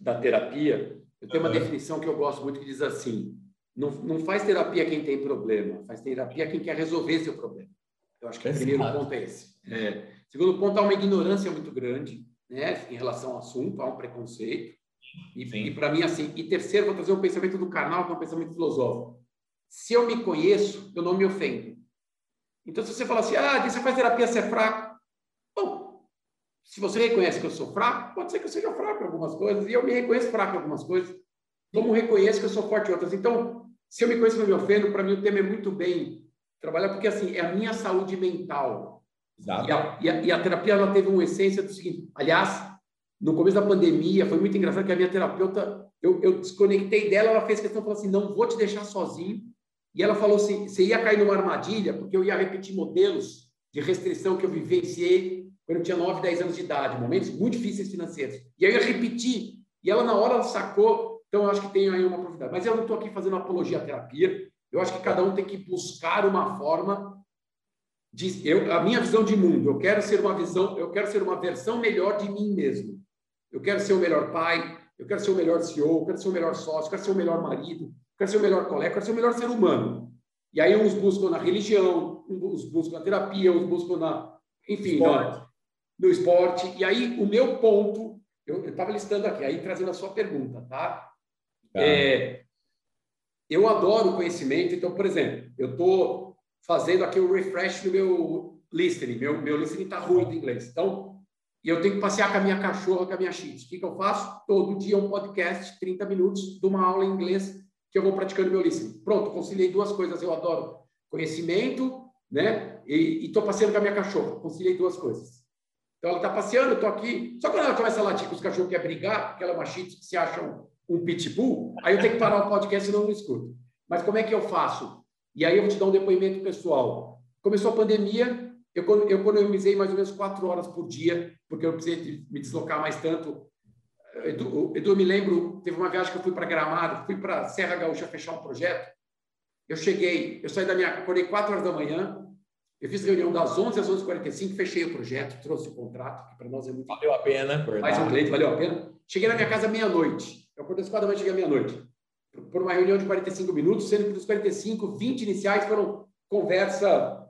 da terapia, eu tenho uhum. uma definição que eu gosto muito que diz assim: não, não faz terapia quem tem problema, faz terapia quem quer resolver seu problema. Eu acho que o primeiro ponto é esse. É. Segundo ponto, há uma ignorância muito grande né, em relação ao assunto, há um preconceito. E, e para mim, assim. E terceiro, vou trazer um pensamento do carnal, que é um pensamento filosófico. Se eu me conheço, eu não me ofendo. Então, se você fala assim, ah, você faz terapia, você é fraco. Bom, se você reconhece que eu sou fraco, pode ser que eu seja fraco em algumas coisas, e eu me reconheço fraco em algumas coisas, como reconheço que eu sou forte em outras. Então, se eu me conheço e não me ofendo, para mim o tema é muito bem trabalhar, porque assim, é a minha saúde mental. Exato. E a, e, a, e a terapia ela teve uma essência do seguinte: aliás, no começo da pandemia, foi muito engraçado que a minha terapeuta, eu, eu desconectei dela, ela fez questão, falou assim, não vou te deixar sozinho. E ela falou assim, você ia cair numa armadilha, porque eu ia repetir modelos de restrição que eu vivenciei quando eu tinha 9, 10 anos de idade, momentos muito difíceis financeiros. E aí eu ia repetir. E ela, na hora, sacou. Então, eu acho que tem aí uma profundidade. Mas eu não estou aqui fazendo apologia à terapia. Eu acho que cada um tem que buscar uma forma de... Eu, a minha visão de mundo, eu quero ser uma visão, eu quero ser uma versão melhor de mim mesmo. Eu quero ser o melhor pai, eu quero ser o melhor CEO, eu quero ser o melhor sócio, eu quero ser o melhor marido, eu quero ser o melhor colega, eu quero ser o melhor ser humano. E aí uns buscam na religião, uns buscam na terapia, uns buscam na, enfim, esporte. no esporte. E aí o meu ponto, eu estava listando aqui, aí trazendo a sua pergunta, tá? tá. É, eu adoro conhecimento, então, por exemplo, eu estou fazendo aqui o refresh do meu listening, meu, meu listening está ruim de inglês. Então, e eu tenho que passear com a minha cachorra, com a minha shih O que, que eu faço? Todo dia um podcast, 30 minutos, de uma aula em inglês que eu vou praticando meu listening. Pronto, conciliei duas coisas. Eu adoro conhecimento, né? E estou passeando com a minha cachorra. Conciliei duas coisas. Então, ela está passeando, eu estou aqui. Só quando ela começa a latir com os cachorros quer brigar, porque ela é uma shih que se acham um pitbull, aí eu tenho que parar o podcast eu não escuto. Mas como é que eu faço? E aí eu vou te dar um depoimento pessoal. Começou a pandemia, eu, eu economizei mais ou menos quatro horas por dia, porque eu precisei me deslocar mais tanto. Edu, Edu, eu me lembro, teve uma viagem que eu fui para Gramado, fui para Serra Gaúcha fechar um projeto. Eu cheguei, eu saí da minha, acordei quatro horas da manhã, eu fiz reunião das 11 às 11h45, fechei o projeto, trouxe o contrato, que para nós é muito... Valeu a pena. Mais um cliente, valeu a pena. Cheguei na minha casa meia-noite. Eu acordei às quatro da manhã, cheguei meia-noite. Por uma reunião de 45 minutos, sendo que dos 45, 20 iniciais foram conversa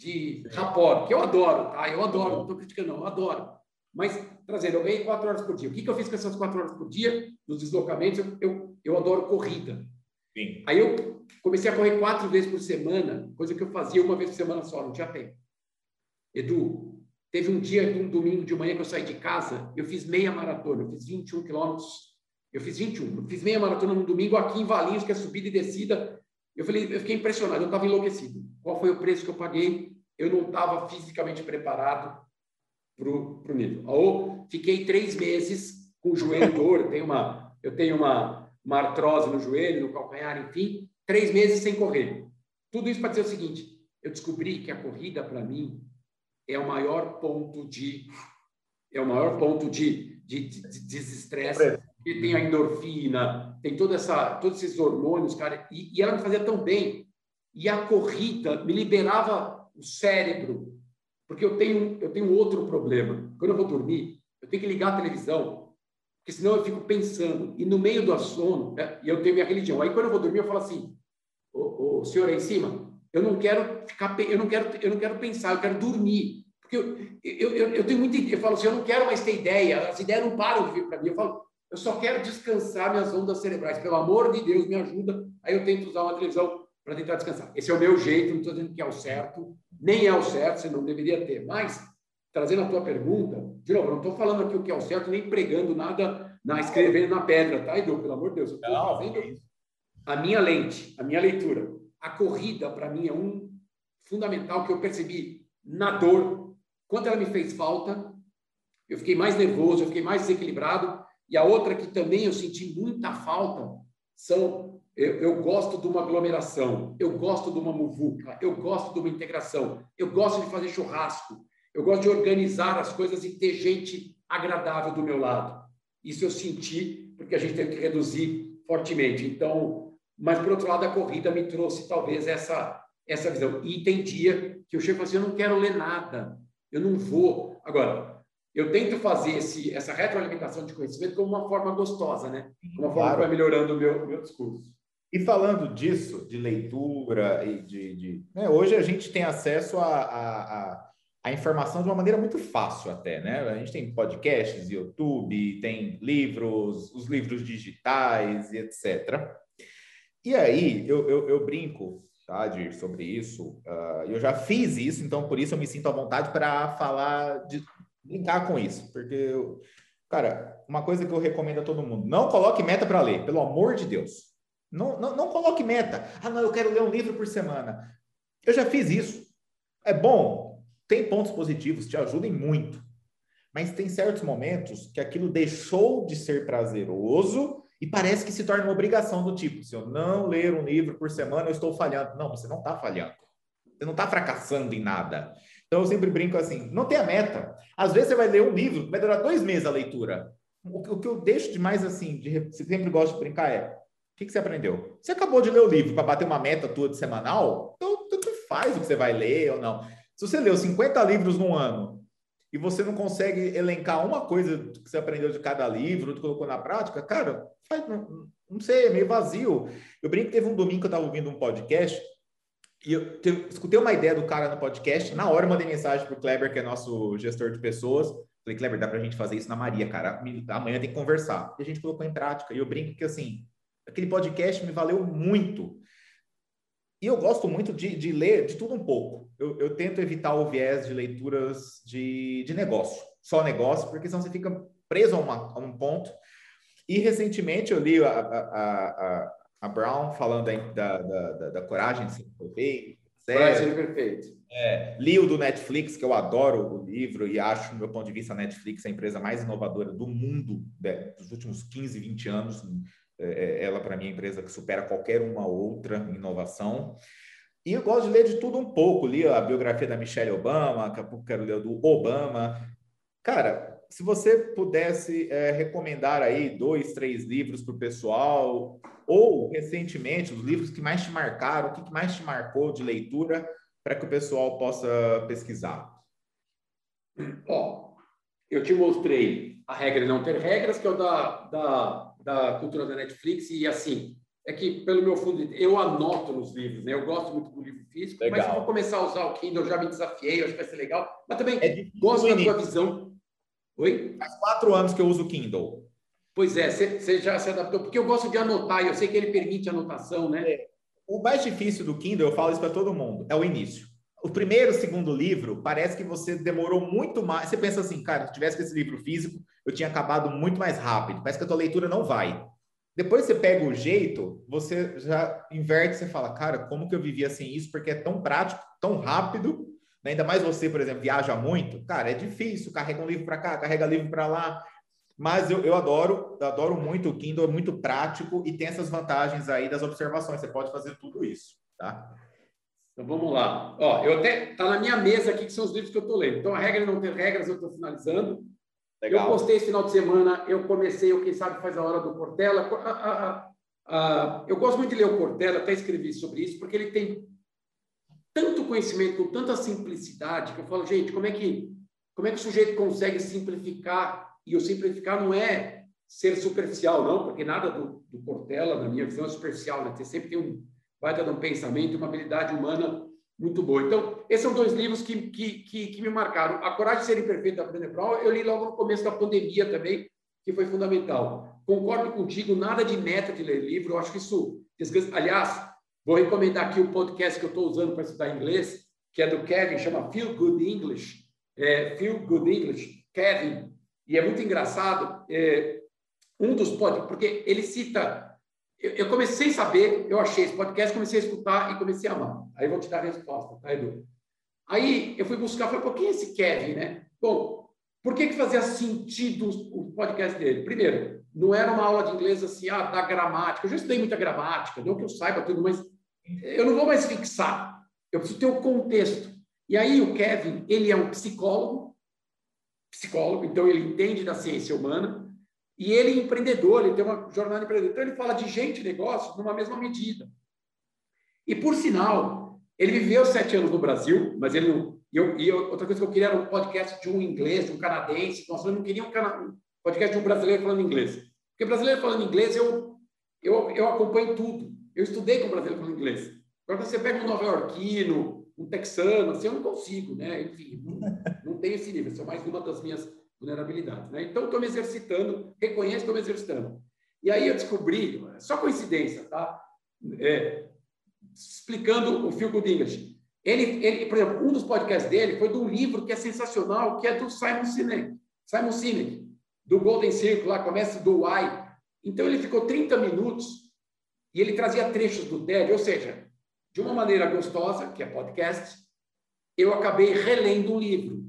de rapport, que eu adoro, tá? Eu adoro, não estou criticando, não, eu adoro. Mas, trazendo, eu ganhei quatro horas por dia. O que, que eu fiz com essas quatro horas por dia? Nos deslocamentos, eu, eu, eu adoro corrida. Sim. Aí eu comecei a correr quatro vezes por semana, coisa que eu fazia uma vez por semana só, não tinha tempo. Edu, teve um dia, um domingo de manhã que eu saí de casa, eu fiz meia maratona, eu fiz 21 quilômetros, eu fiz 21, eu fiz meia maratona no domingo aqui em Valinhos, que é subida e descida. Eu falei, eu fiquei impressionado, eu estava enlouquecido. Qual foi o preço que eu paguei? Eu não estava fisicamente preparado para o nível. Ou fiquei três meses com o joelho dor, eu tenho uma, eu tenho uma, uma artrose no joelho, no calcanhar, enfim, três meses sem correr. Tudo isso para dizer o seguinte: eu descobri que a corrida para mim é o maior ponto de é o maior ponto de, de, de, de desestresse. Que tem a endorfina, tem toda essa, todos esses hormônios, cara, e, e ela me fazia tão bem e a corrida me liberava o cérebro, porque eu tenho, eu tenho outro problema. Quando eu vou dormir, eu tenho que ligar a televisão, porque senão eu fico pensando. E no meio do sono, né, e eu tenho minha religião. Aí quando eu vou dormir, eu falo assim: o, o senhor aí em cima, eu não quero ficar, eu não quero, eu não quero pensar, eu quero dormir. Porque eu, eu, eu, eu tenho muita ideia. Eu falo assim: eu não quero mais ter ideia, as ideias não param de vir para mim. Eu falo, eu só quero descansar minhas ondas cerebrais. Pelo amor de Deus, me ajuda. Aí eu tento usar uma televisão para tentar descansar. Esse é o meu jeito, não estou dizendo que é o certo, nem é o certo, você não deveria ter. Mas, trazendo a tua pergunta, de novo, não estou falando aqui o que é o certo, nem pregando nada, na, escrevendo na pedra, tá, Edu? Pelo amor de Deus, eu estou fazendo a minha lente, a minha leitura. A corrida, para mim, é um fundamental que eu percebi na dor, quanto ela me fez falta, eu fiquei mais nervoso, eu fiquei mais desequilibrado, e a outra que também eu senti muita falta são eu, eu, gosto de uma aglomeração, eu gosto de uma muvuca, eu gosto de uma integração, eu gosto de fazer churrasco, eu gosto de organizar as coisas e ter gente agradável do meu lado. Isso eu senti porque a gente teve que reduzir fortemente. Então, mas por outro lado, a corrida me trouxe talvez essa essa visão. E tem dia que eu chego assim, eu não quero ler nada, eu não vou. Agora, eu tento fazer esse, essa retroalimentação de conhecimento como uma forma gostosa, né? Uma forma claro. que vai melhorando o meu, meu discurso. E falando disso, de leitura e de. de né, hoje a gente tem acesso a, a, a, a, informação de uma maneira muito fácil, até, né? A gente tem podcasts, YouTube, tem livros, os livros digitais e etc. E aí, eu, eu, eu brinco, tá, Dir, sobre isso. Uh, eu já fiz isso, então por isso eu me sinto à vontade para falar, de brincar com isso, porque eu, Cara, uma coisa que eu recomendo a todo mundo: não coloque meta para ler, pelo amor de Deus. Não, não, não coloque meta. Ah, não, eu quero ler um livro por semana. Eu já fiz isso. É bom? tem pontos positivos, te ajudem muito. Mas tem certos momentos que aquilo deixou de ser prazeroso e parece que se torna uma obrigação do tipo, se eu não ler um livro por semana, eu estou falhando. Não, você não está falhando. Você não está fracassando em nada. Então eu sempre brinco assim, não tenha meta. Às vezes você vai ler um livro vai durar dois meses a leitura. O, que eu deixo de mais assim, de, sempre gosto de brincar é, o que, que você aprendeu? Você acabou de ler o livro para bater uma meta tua de semanal? Então, tanto faz o que você vai ler ou não. Se você leu 50 livros no ano e você não consegue elencar uma coisa que você aprendeu de cada livro, que colocou na prática, cara, faz, não, não sei, é meio vazio. Eu brinco que teve um domingo que eu estava ouvindo um podcast e eu te, escutei uma ideia do cara no podcast, na hora eu mandei mensagem para o Kleber, que é nosso gestor de pessoas. Falei, Kleber, dá para a gente fazer isso na Maria, cara. Amanhã tem que conversar. E a gente colocou em prática. E eu brinco que, assim, aquele podcast me valeu muito. E eu gosto muito de, de ler de tudo um pouco. Eu, eu, tento evitar o viés de leituras de, de negócio, só negócio, porque senão você fica preso a, uma, a um ponto. E recentemente eu li a, a, a, a Brown falando da, da, da, da, coragem de ser perfeito. Coragem perfeito. É, li o do Netflix, que eu adoro o livro e acho, do meu ponto de vista, a Netflix a empresa mais inovadora do mundo né, dos últimos 15, 20 anos é, é, ela, para mim, é a empresa que supera qualquer uma outra inovação. E eu gosto de ler de tudo um pouco. Li a biografia da Michelle Obama, daqui a pouco quero ler do Obama. Cara, se você pudesse é, recomendar aí dois, três livros para o pessoal, ou recentemente, os livros que mais te marcaram, o que mais te marcou de leitura, para que o pessoal possa pesquisar? Ó, eu te mostrei A Regra de Não Ter Regras, que é o da, da da cultura da Netflix e assim é que pelo meu fundo eu anoto nos livros, né? Eu gosto muito do livro físico, legal. mas eu vou começar a usar o Kindle, já me desafiei, acho que vai ser legal. Mas também é gosto da tua visão. Oi? Faz quatro anos que eu uso o Kindle. Pois é, você já se adaptou, porque eu gosto de anotar, e eu sei que ele permite anotação, né? É. O mais difícil do Kindle, eu falo isso para todo mundo, é o início. O primeiro, segundo livro, parece que você demorou muito mais. Você pensa assim, cara, se tivesse com esse livro físico, eu tinha acabado muito mais rápido. Parece que a tua leitura não vai. Depois você pega o jeito, você já inverte, você fala, cara, como que eu vivia sem isso? Porque é tão prático, tão rápido. Né? Ainda mais você, por exemplo, viaja muito. Cara, é difícil, carrega um livro para cá, carrega livro para lá. Mas eu, eu adoro, eu adoro muito o Kindle, é muito prático e tem essas vantagens aí das observações. Você pode fazer tudo isso, tá? Então vamos lá. Ó, eu até tá na minha mesa aqui que são os livros que eu estou lendo. Então a regra não tem regras, eu estou finalizando. Legal. Eu postei esse final de semana, eu comecei, o quem sabe faz a hora do Cortella. A, a, a, eu gosto muito de ler o Cortella, até escrevi sobre isso, porque ele tem tanto conhecimento, com tanta simplicidade, que eu falo, gente, como é que, como é que o sujeito consegue simplificar? E o simplificar não é ser superficial, não, porque nada do, do Cortella, na minha visão, é superficial, né? Você sempre tem um vai ter um pensamento, uma habilidade humana muito boa. Então, esses são dois livros que, que, que, que me marcaram. A Coragem de Ser Imperfeito, da Brené Brown, eu li logo no começo da pandemia também, que foi fundamental. Concordo contigo, nada de meta de ler livro, eu acho que isso... Aliás, vou recomendar aqui o podcast que eu estou usando para estudar inglês, que é do Kevin, chama Feel Good English. É, Feel Good English, Kevin. E é muito engraçado, é, um dos podcasts, porque ele cita eu, eu, comecei a saber, eu achei esse podcast, comecei a escutar e comecei a amar. Aí vou te dar a resposta, tá, Edu? Aí eu fui buscar, falei, por que esse Kevin, né? Bom, por que, que fazia sentido o podcast dele? Primeiro, não era uma aula de inglês assim, ah, da gramática. Eu já estudei muita gramática, não que eu saiba tudo, mas eu não vou mais fixar. Eu preciso ter o um contexto. E aí o Kevin, ele é um psicólogo, psicólogo, então ele entende da ciência humana, e ele é empreendedor, ele tem uma jornada empreendedora. Então, ele fala de gente e negócio numa mesma medida. E, por sinal, ele viveu sete anos no Brasil, mas ele não. E, eu, e outra coisa que eu queria era um podcast de um inglês, de um canadense. Nossa, eu não queria um, cana... um podcast de um brasileiro falando inglês. Porque brasileiro falando inglês, eu, eu, eu acompanho tudo. Eu estudei com brasileiro falando inglês. Agora, você pega um nova-iorquino, um texano, assim, eu não consigo, né? Enfim, não, não tenho esse nível. Isso é mais uma das minhas vulnerabilidades. Né? Então, estou me exercitando, reconheço estou me exercitando. E aí eu descobri, só coincidência, tá? É, explicando o Phil Good English. Ele, ele, por exemplo, um dos podcasts dele foi de um livro que é sensacional, que é do Simon Sinek, Simon Sinek, do Golden Circle, lá começa do Why. Então ele ficou 30 minutos e ele trazia trechos do TED, ou seja, de uma maneira gostosa, que é podcast, eu acabei relendo um livro.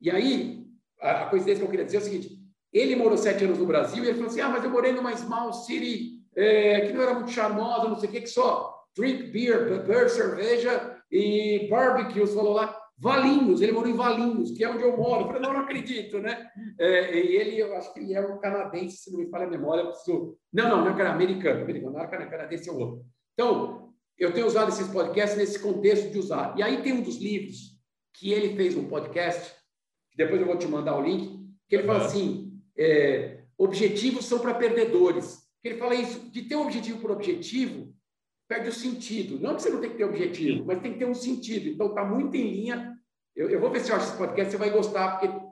E aí, a, coincidência que eu queria dizer é o seguinte: ele morou sete anos no Brasil e ele falou assim: ah, mas eu morei numa small city é, que não era muito charmosa, não sei o que, que só drink beer, beber cerveja e barbecue, falou lá. Valinhos, ele morou em Valinhos, que é onde eu moro. Eu falei, não, não acredito, né? É, e ele, eu acho que ele é um canadense, se não me falha a memória. Eu preciso... Não, não, não é americano, americano, não é canadense, é outro. Então, eu tenho usado esses podcasts nesse contexto de usar. E aí tem um dos livros que ele fez um podcast, depois eu vou te mandar o link, que ele uhum. fala assim: é, objetivos são para perdedores. Ele fala isso, de ter um objetivo por objetivo, perde o sentido. Não que você não tem que ter objetivo, mas tem que ter um sentido. Então, está muito em linha. Eu, eu, vou ver se eu acho esse podcast, você vai gostar, porque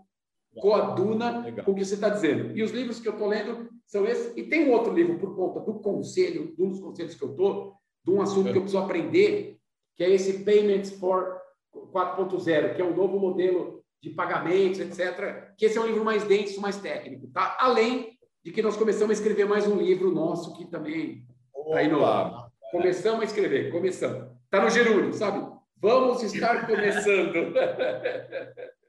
coaduna Legal. com o que você está dizendo. E os livros que eu estou lendo são esses. E tem um outro livro, por conta do conselho, de um dos conselhos que eu estou, de um assunto é. que eu preciso aprender, que é esse Payments for 4.0, que é um novo modelo de pagamentos, etc. Que esse é um livro mais denso, mais técnico, tá? Além de que nós começamos a escrever mais um livro nosso que também está aí no lado. Começamos a escrever, começamos. Está no gerúndio, sabe? Vamos estar começando.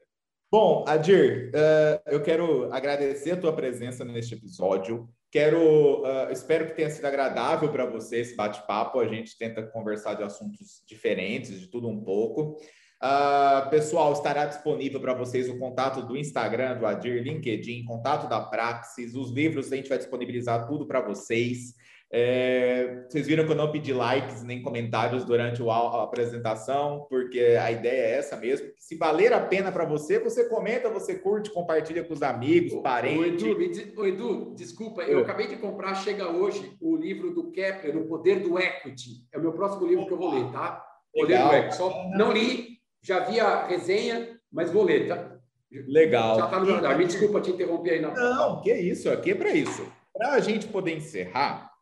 Bom, Adir, uh, eu quero agradecer a tua presença neste episódio. Quero, uh, espero que tenha sido agradável para você esse bate-papo. A gente tenta conversar de assuntos diferentes, de tudo um pouco. Uh, pessoal, estará disponível para vocês o contato do Instagram, do Adir, LinkedIn, contato da Praxis, os livros, a gente vai disponibilizar tudo para vocês. É, vocês viram que eu não pedi likes nem comentários durante a apresentação, porque a ideia é essa mesmo. Se valer a pena para você, você comenta, você curte, compartilha com os amigos, parentes. O Edu, o Edu, desculpa, eu acabei de comprar, chega hoje, o livro do Kepler, O Poder do Equity. É o meu próximo livro que eu vou ler, tá? Poder Legal. do Equity. Só não li, já vi a resenha, mas vou ler, tá? Legal. Já está no meu Me desculpa te interromper aí na Não, que isso, aqui é para isso. Para a gente poder encerrar,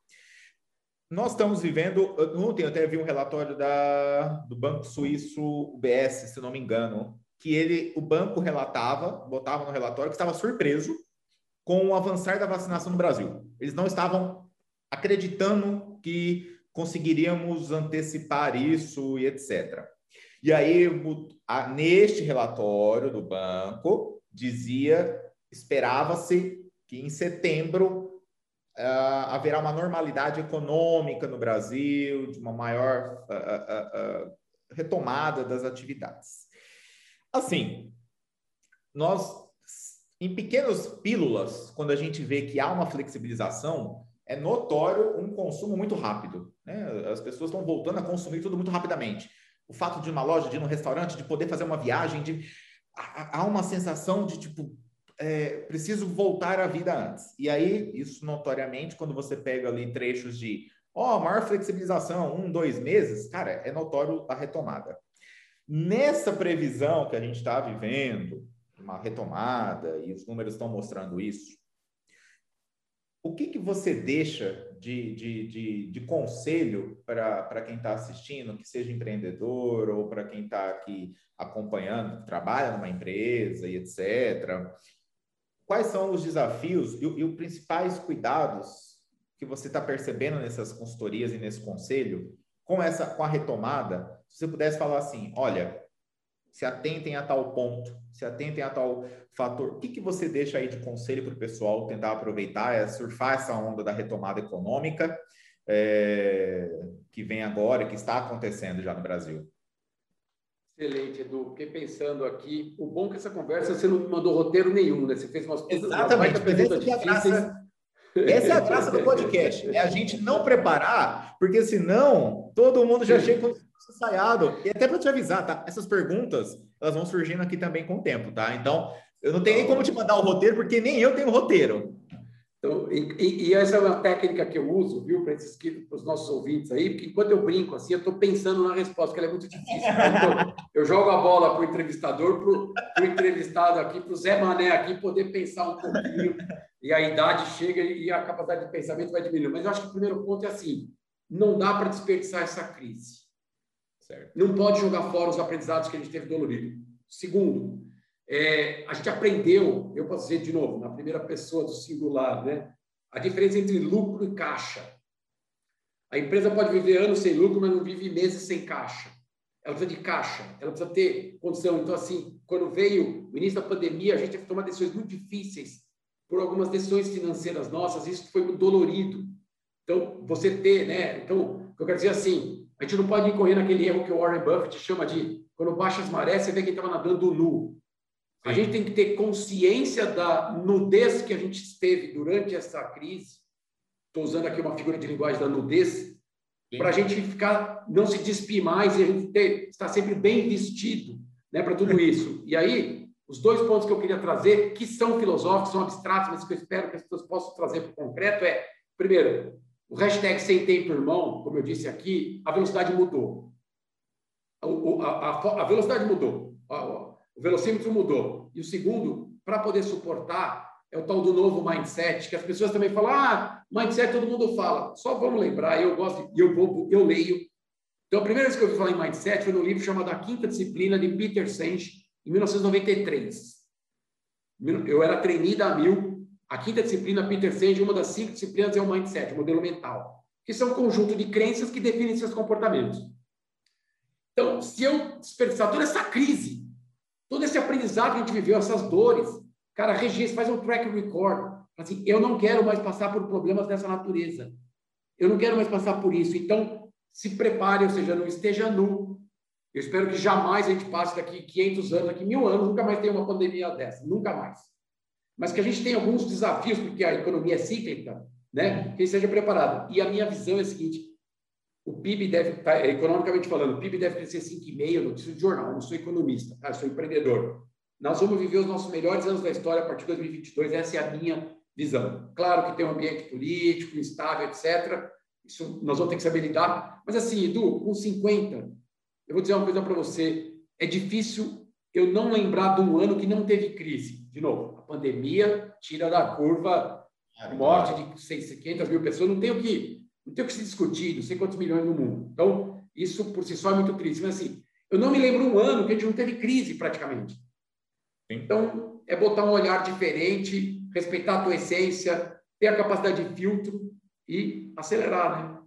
nós estamos vivendo. Ontem eu até vi um relatório da, do Banco Suíço UBS, se não me engano, que ele, o banco relatava, botava no relatório, que estava surpreso com o avançar da vacinação no Brasil. Eles não estavam acreditando que conseguiríamos antecipar isso e etc. E aí, neste relatório do banco, dizia, esperava-se que em setembro uh, haverá uma normalidade econômica no Brasil, de uma maior uh, uh, retomada das atividades. Assim, nós, em pequenas pílulas, quando a gente vê que há uma flexibilização, é notório um consumo muito rápido. Né? As pessoas estão voltando a consumir tudo muito rapidamente. O fato de uma loja, de ir num restaurante, de poder fazer uma viagem, de há uma sensação de tipo é, preciso voltar à vida antes. E aí, isso notoriamente, quando você pega ali trechos de, ó, oh, maior flexibilização, um, dois meses, cara, é notório a retomada. Nessa previsão que a gente está vivendo, uma retomada, e os números estão mostrando isso, o que, que você deixa de, de, de, de conselho para quem está assistindo, que seja empreendedor ou para quem está aqui acompanhando, que trabalha numa empresa e etc., quais são os desafios e, e os principais cuidados que você está percebendo nessas consultorias e nesse conselho com essa com a retomada? Se você pudesse falar assim, olha, se atentem a tal ponto, se atentem a tal fator. O que, que você deixa aí de conselho para o pessoal tentar aproveitar, é surfar essa onda da retomada econômica é, que vem agora, que está acontecendo já no Brasil? Excelente, Edu. Fiquei pensando aqui. O bom é que essa conversa você não mandou roteiro nenhum, né? Você fez umas Exatamente. perguntas essa. É essa é a graça do podcast. É a gente não preparar, porque senão todo mundo já chega com ensaiado. E até para te avisar, tá? Essas perguntas, elas vão surgindo aqui também com o tempo, tá? Então, eu não tenho nem como te mandar o roteiro, porque nem eu tenho roteiro. Então, e, e, essa é uma técnica que eu uso, viu, para os nossos ouvintes aí, porque enquanto eu brinco assim, eu estou pensando na resposta, porque ela é muito difícil. Então, eu jogo a bola para o entrevistador, para o entrevistado aqui, para o Zé Mané aqui poder pensar um pouquinho, e a idade chega e a capacidade de pensamento vai diminuindo. Mas eu acho que o primeiro ponto é assim: não dá para desperdiçar essa crise. Certo. Não pode jogar fora os aprendizados que a gente teve dolorido. Segundo, é, a gente aprendeu, eu posso dizer de novo, na primeira pessoa do singular, né? A diferença entre lucro e caixa. A empresa pode viver anos sem lucro, mas não vive meses sem caixa. ela precisa de caixa, ela precisa ter condição. Então, assim, quando veio o início da pandemia, a gente teve que tomar decisões muito difíceis por algumas decisões financeiras nossas, isso foi muito dolorido. Então, você ter, né? Então, eu quero dizer é assim, a gente não pode incorrer naquele erro que o Warren Buffett chama de quando baixa as marés, você vê quem estava nadando nu. A gente tem que ter consciência da nudez que a gente esteve durante essa crise. Estou usando aqui uma figura de linguagem da nudez, para a gente ficar, não se despir mais e a gente ter, estar sempre bem vestido né, para tudo isso. E aí, os dois pontos que eu queria trazer, que são filosóficos, são abstratos, mas que eu espero que as pessoas possam trazer para o concreto, é, primeiro, o hashtag sem tempo, irmão, como eu disse aqui, a velocidade mudou. A, a, a velocidade mudou, o velocímetro mudou. E o segundo, para poder suportar, é o tal do novo mindset, que as pessoas também falam, ah, mindset todo mundo fala. Só vamos lembrar, eu gosto, eu vou, eu leio. Então, a primeira vez que eu ouvi falar em mindset foi no livro chamado A Quinta Disciplina, de Peter Senge, em 1993. Eu era treinada a mil. A quinta disciplina, Peter Senge, uma das cinco disciplinas é o mindset, o modelo mental, que são um conjunto de crenças que definem seus comportamentos. Então, se eu desperdiçar toda essa crise, todo esse aprendizado que a gente viveu, essas dores, cara, registra, faz um track record. Assim, eu não quero mais passar por problemas dessa natureza. Eu não quero mais passar por isso. Então, se prepare, ou seja, não esteja nu. Eu espero que jamais a gente passe daqui 500 anos, daqui mil anos, nunca mais tenha uma pandemia dessa. Nunca mais. Mas que a gente tenha alguns desafios, porque a economia é cíclica, né? Que esteja preparado. E a minha visão é a seguinte: o PIB deve, tá, economicamente falando, o PIB deve crescer 5,5%, notícia de jornal, não sou economista, tá? sou empreendedor. Nós vamos viver os nossos melhores anos da história a partir de 2022, essa é a minha visão. Claro que tem um ambiente político, instável, etc. Isso nós vamos ter que saber lidar. Mas assim, Edu, com 50, eu vou dizer uma coisa para você, é difícil eu não lembrar de um ano que não teve crise. De novo, a pandemia tira da curva morte de 600 mil pessoas, não tem o que não tem o que se discutir, não sei quantos milhões no mundo. Então, isso por si só é muito triste. Mas, assim, eu não me lembro um ano que a gente não teve crise, praticamente. Então, é botar um olhar diferente, respeitar a tua essência, ter a capacidade de filtro e acelerar, né?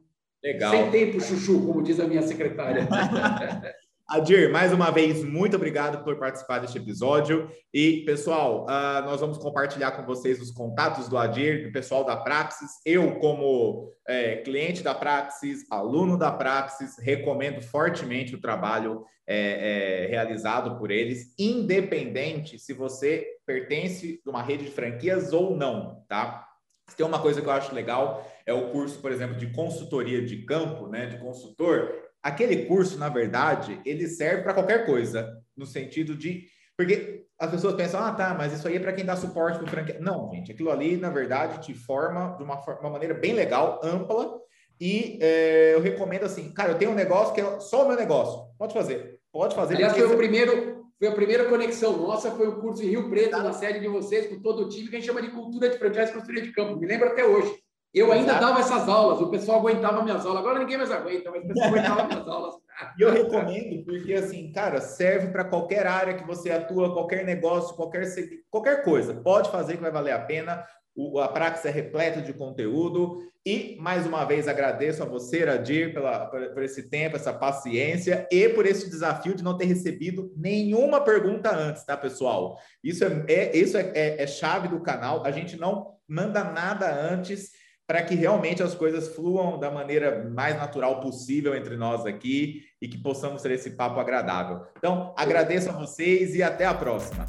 Legal. Sem tempo, chuchu, como diz a minha secretária. Adir, mais uma vez, muito obrigado por participar deste episódio. E, pessoal, uh, nós vamos compartilhar com vocês os contatos do Adir, do pessoal da Praxis. Eu, como é, cliente da Praxis, aluno da Praxis, recomendo fortemente o trabalho é, é, realizado por eles, independente se você pertence de uma rede de franquias ou não, tá? Tem uma coisa que eu acho legal, é o curso, por exemplo, de consultoria de campo, né, de consultor, aquele curso, na verdade, ele serve para qualquer coisa, no sentido de. Porque as pessoas pensam, ah, tá, mas isso aí é para quem dá suporte para o. Não, gente, aquilo ali, na verdade, te forma de uma, uma maneira bem legal, ampla. E é, eu recomendo assim, cara, eu tenho um negócio que é só o meu negócio. Pode fazer, pode fazer. Aliás, foi o primeiro, foi a primeira conexão nossa, foi o curso em Rio Preto, tá. na sede de vocês, com todo o time, que a gente chama de cultura de franquia e consultoria de campo. Me lembro até hoje. Eu ainda Exato. dava essas aulas, o pessoal aguentava minhas aulas. Agora ninguém mais aguenta, mas o pessoal aguentava minhas aulas. E eu recomendo, porque assim, cara, serve para qualquer área que você atua, qualquer negócio, qualquer, qualquer coisa. Pode fazer que vai valer a pena. O, a Praxis é repleta de conteúdo. E, mais uma vez, agradeço a você, Adir, pela, por, por esse tempo, essa paciência e por esse desafio de não ter recebido nenhuma pergunta antes, tá, pessoal? Isso é, é isso é, é, é chave do canal. A gente não manda nada antes para que realmente as coisas fluam da maneira mais natural possível entre nós aqui e que possamos ter esse papo agradável. Então, agradeço a vocês e até a próxima.